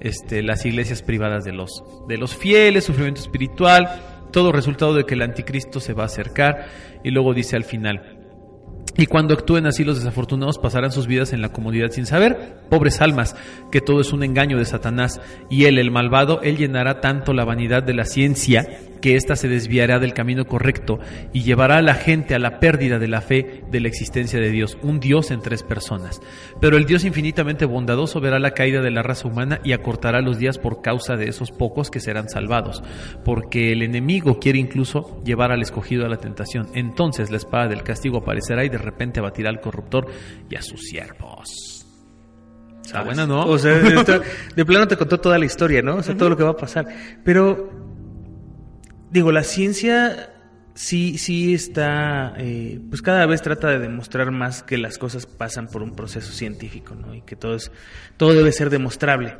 este, las iglesias privadas de los, de los fieles, sufrimiento espiritual, todo resultado de que el anticristo se va a acercar y luego dice al final, y cuando actúen así los desafortunados pasarán sus vidas en la comodidad sin saber, pobres almas, que todo es un engaño de Satanás, y él, el malvado, él llenará tanto la vanidad de la ciencia que ésta se desviará del camino correcto y llevará a la gente a la pérdida de la fe de la existencia de Dios, un Dios en tres personas. Pero el Dios infinitamente bondadoso verá la caída de la raza humana y acortará los días por causa de esos pocos que serán salvados, porque el enemigo quiere incluso llevar al escogido a la tentación. Entonces la espada del castigo aparecerá y de repente abatirá al corruptor y a sus siervos. Está buena, ¿no? O sea, esto- de plano te contó toda la historia, ¿no? O sea, todo lo que va a pasar. Pero, digo, la ciencia sí, sí está, eh, pues cada vez trata de demostrar más que las cosas pasan por un proceso científico, ¿no? Y que todo es, todo debe ser demostrable.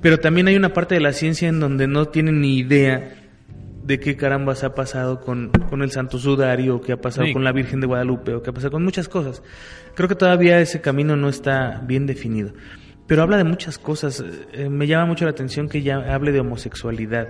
Pero también hay una parte de la ciencia en donde no tienen ni idea de qué carambas ha pasado con, con el Santo Sudario, o qué ha pasado Sí. con la Virgen de Guadalupe, o qué ha pasado con muchas cosas. Creo que todavía ese camino no está bien definido. Pero habla de muchas cosas. Eh, me llama mucho la atención que ya hable de homosexualidad.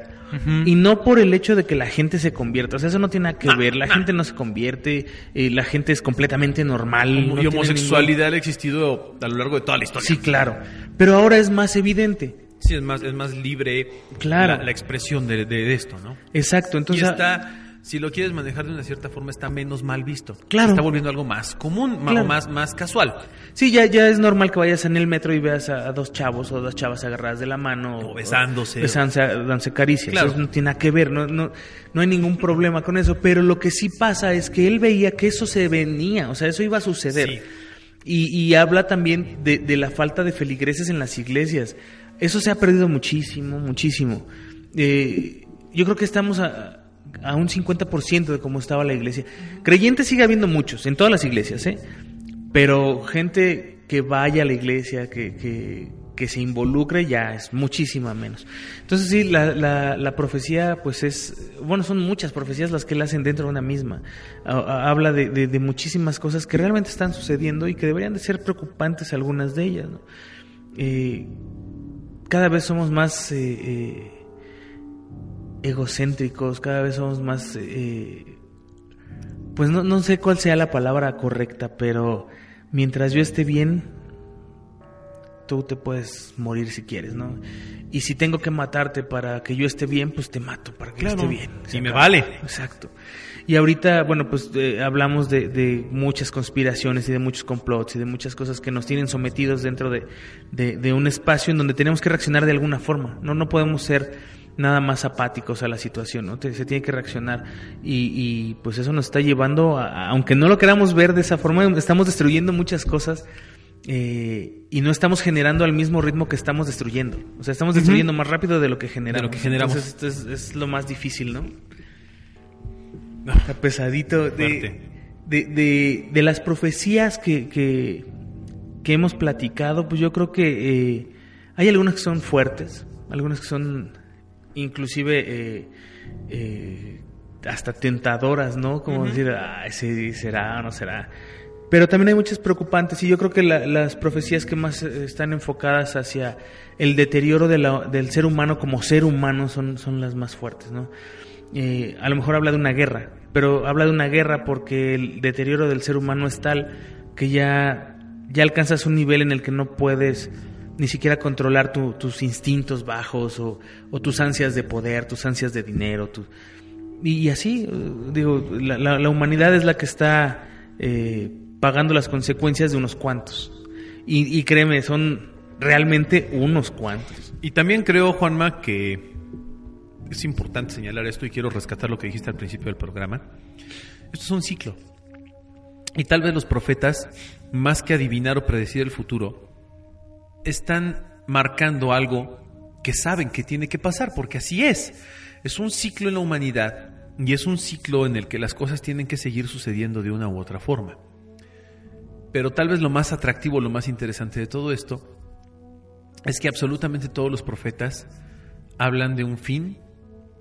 Y no por el hecho de que la gente se convierta. O sea, eso no tiene nada que ver. La gente no se convierte. eh, la gente es completamente normal. no y ningún- homosexualidad ha existido a lo largo de toda la historia. Sí, claro. Pero ahora es más evidente. Sí, es más, es más libre Claro. la, la expresión de, de esto, ¿no? Exacto. Entonces, y está, si lo quieres manejar de una cierta forma, está menos mal visto. Claro. Se está volviendo algo más común, Claro. más, más casual. Sí, ya, ya es normal que vayas en el metro y veas a, a dos chavos o dos chavas agarradas de la mano. O besándose. besándose, dándose caricias. Claro. Eso no tiene nada que ver, no, no, no hay ningún problema con eso. Pero lo que sí pasa es que él veía que eso se venía, o sea, eso iba a suceder. Sí. Y, y habla también de, de la falta de feligreses en las iglesias. Eso se ha perdido muchísimo, muchísimo. Eh, yo creo que estamos a, a un 50% de cómo estaba la iglesia. Creyentes sigue habiendo muchos, en todas las iglesias, ¿eh? Pero gente que vaya a la iglesia, que, que, que se involucre, ya es muchísima menos. Entonces sí, la, la, la profecía, pues es, bueno, son muchas profecías las que él hacen dentro de una misma. Ha- ha- Habla de, de- de muchísimas cosas que realmente están sucediendo y que deberían de ser preocupantes algunas de ellas. ¿no? Eh, cada vez somos más eh, eh, egocéntricos, cada vez somos más... eh, pues no, no sé cuál sea la palabra correcta, pero mientras yo esté bien, tú te puedes morir si quieres, ¿no? Y si tengo que matarte para que yo esté bien, pues te mato para que yo esté bien. Y me vale. Exacto. Y ahorita, bueno, pues eh, hablamos de, de muchas conspiraciones y de muchos complots y de muchas cosas que nos tienen sometidos dentro de, de- de un espacio en donde tenemos que reaccionar de alguna forma. No, no podemos ser nada más apáticos a la situación, ¿no? Se tiene que reaccionar y, y, pues eso nos está llevando, a- aunque no lo queramos ver de esa forma, estamos destruyendo muchas cosas eh, y no estamos generando al mismo ritmo que estamos destruyendo. O sea, estamos destruyendo más rápido de lo que generamos. De lo que generamos. Entonces, esto es, es lo más difícil, ¿no? Está pesadito. De, de, de, de las profecías que, que, que hemos platicado, pues yo creo que eh, hay algunas que son fuertes, algunas que son inclusive eh, eh, hasta tentadoras, ¿no? Como decir, "Ay, sí, será o no será. Pero también hay muchas preocupantes y yo creo que la- las profecías que más eh, están enfocadas hacia el deterioro de la- del ser humano como ser humano son, son las más fuertes, ¿no? Eh, a lo mejor habla de una guerra, pero habla de una guerra porque el deterioro del ser humano es tal que ya, ya alcanzas un nivel en el que no puedes ni siquiera controlar tu- tus instintos bajos o, tus ansias de poder, tus ansias de dinero. y, así, eh, digo, la humanidad es la que está eh, pagando las consecuencias de unos cuantos. Y, y créeme, son realmente unos cuantos. Y también creo, Juanma, que es importante señalar esto y quiero rescatar lo que dijiste al principio del programa. Esto es un ciclo. Y tal vez los profetas, más que adivinar o predecir el futuro, están marcando algo que saben que tiene que pasar, porque así es. Es un ciclo en la humanidad y es un ciclo en el que las cosas tienen que seguir sucediendo de una u otra forma. Pero tal vez lo más atractivo, lo más interesante de todo esto es que absolutamente todos los profetas hablan de un fin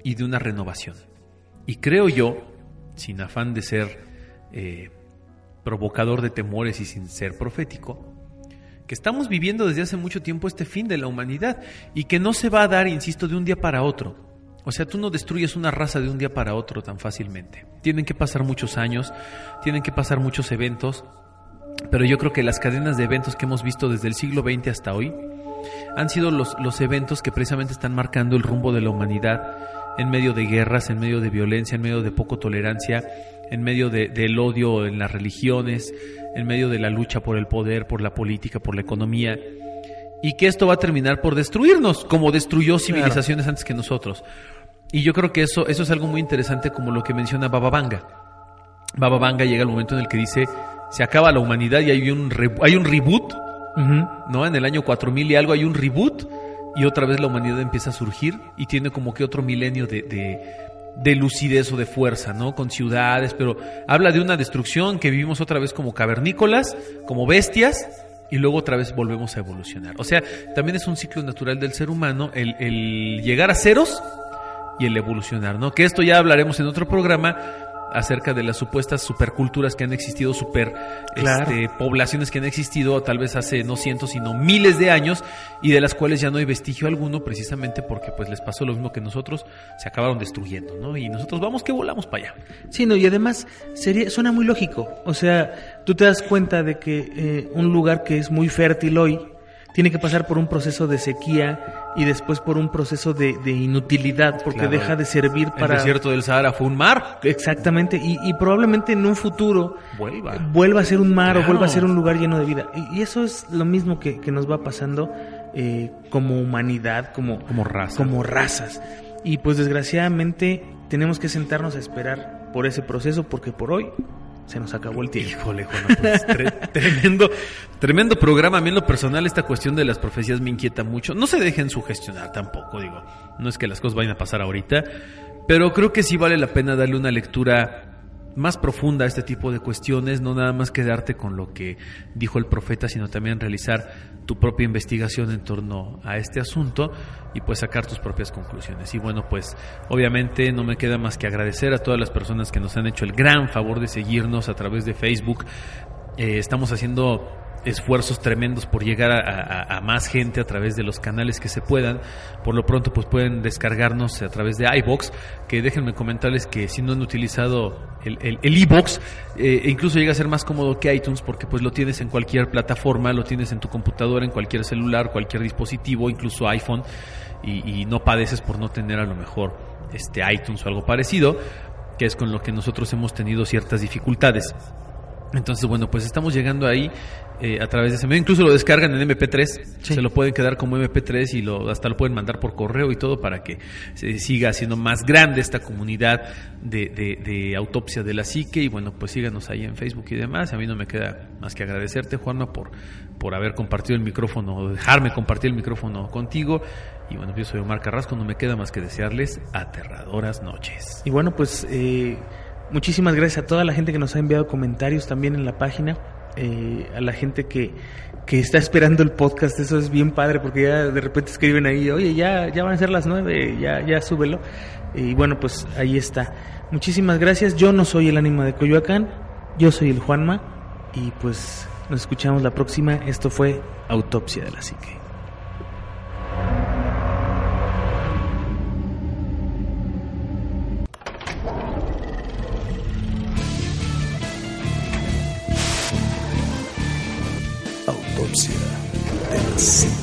y de una renovación. Y creo yo, sin afán de ser eh, provocador de temores y sin ser profético, que estamos viviendo desde hace mucho tiempo este fin de la humanidad y que no se va a dar, insisto, de un día para otro. O sea, tú no destruyes una raza de un día para otro tan fácilmente. Tienen que pasar muchos años, tienen que pasar muchos eventos, pero yo creo que las cadenas de eventos que hemos visto desde el siglo XX hasta hoy han sido los, los eventos que precisamente están marcando el rumbo de la humanidad en medio de guerras, en medio de violencia, en medio de poco tolerancia, en medio de, del odio en las religiones, en medio de la lucha por el poder, por la política, por la economía, y que esto va a terminar por destruirnos, como destruyó civilizaciones antes que nosotros. Y yo creo que eso, eso es algo muy interesante como lo que menciona Baba Vanga. Baba Vanga llega el momento en el que dice, se acaba la humanidad y hay un, hay un reboot, ¿no? En el año 4000 y algo hay un reboot y otra vez la humanidad empieza a surgir y tiene como que otro milenio de, de, de lucidez o de fuerza, ¿no? Con ciudades, pero habla de una destrucción que vivimos otra vez como cavernícolas, como bestias, y luego otra vez volvemos a evolucionar. O sea, también es un ciclo natural del ser humano el, llegar a ceros y el evolucionar, ¿no? Que esto ya hablaremos en otro programa acerca de las supuestas superculturas que han existido, super este, poblaciones que han existido tal vez hace no cientos sino miles de años y de las cuales ya no hay vestigio alguno precisamente porque pues les pasó lo mismo que nosotros, se acabaron destruyendo, ¿no? Y nosotros vamos que volamos para allá. Sí, no, y además sería, suena muy lógico, o sea, tú te das cuenta de que eh, un lugar que es muy fértil hoy tiene que pasar por un proceso de sequía y después por un proceso de, de inutilidad porque Claro. deja de servir para... El desierto del Sahara fue un mar. Exactamente, y, y probablemente en un futuro Vuelva. vuelva a ser un mar o Claro. vuelva a ser un lugar lleno de vida. Y, y eso es lo mismo que, que nos va pasando eh, como humanidad, como, Como raza. como razas. Y pues desgraciadamente tenemos que sentarnos a esperar por ese proceso porque por hoy se nos acabó el tiempo. Híjole, Juan, pues, tre- tremendo, tremendo programa. A mí en lo personal esta cuestión de las profecías me inquieta mucho. No se dejen sugestionar tampoco, digo. No es que las cosas vayan a pasar ahorita, pero creo que sí vale la pena darle una lectura más profunda este tipo de cuestiones, no nada más quedarte con lo que dijo el profeta, sino también realizar tu propia investigación en torno a este asunto y pues sacar tus propias conclusiones. Y bueno, pues obviamente no me queda más que agradecer a todas las personas que nos han hecho el gran favor de seguirnos a través de Facebook. Eh, estamos haciendo esfuerzos tremendos por llegar a, más gente a través de los canales que se puedan. Por lo pronto, pues pueden descargarnos a través de iBox. Que déjenme comentarles que si no han utilizado el iBox, eh, incluso llega a ser más cómodo que iTunes porque pues lo tienes en cualquier plataforma, lo tienes en tu computadora, en cualquier celular, cualquier dispositivo, incluso iPhone, y, y no padeces por no tener a lo mejor este iTunes o algo parecido, que es con lo que nosotros hemos tenido ciertas dificultades. Entonces, bueno, pues estamos llegando ahí eh, a través de ese medio. Incluso lo descargan en MP3. Sí. Se lo pueden quedar como MP3 y lo, hasta lo pueden mandar por correo y todo para que se siga haciendo más grande esta comunidad de, de- de autopsia de la psique. Y bueno, pues síganos ahí en Facebook y demás. A mí no me queda más que agradecerte, Juanma, por, por haber compartido el micrófono, dejarme compartir el micrófono contigo. Y bueno, yo soy Omar Carrasco. No me queda más que desearles aterradoras noches. Y bueno, pues eh, muchísimas gracias a toda la gente que nos ha enviado comentarios también en la página, eh, a la gente que, que está esperando el podcast, eso es bien padre porque ya de repente escriben ahí, oye, ya, ya van a ser las nueve, ya, ya súbelo. Y bueno, pues ahí está. Muchísimas gracias, yo no soy el ánima de Coyoacán, yo soy el Juanma y pues nos escuchamos la próxima. Esto fue Autopsia de la Psique. Autopsia de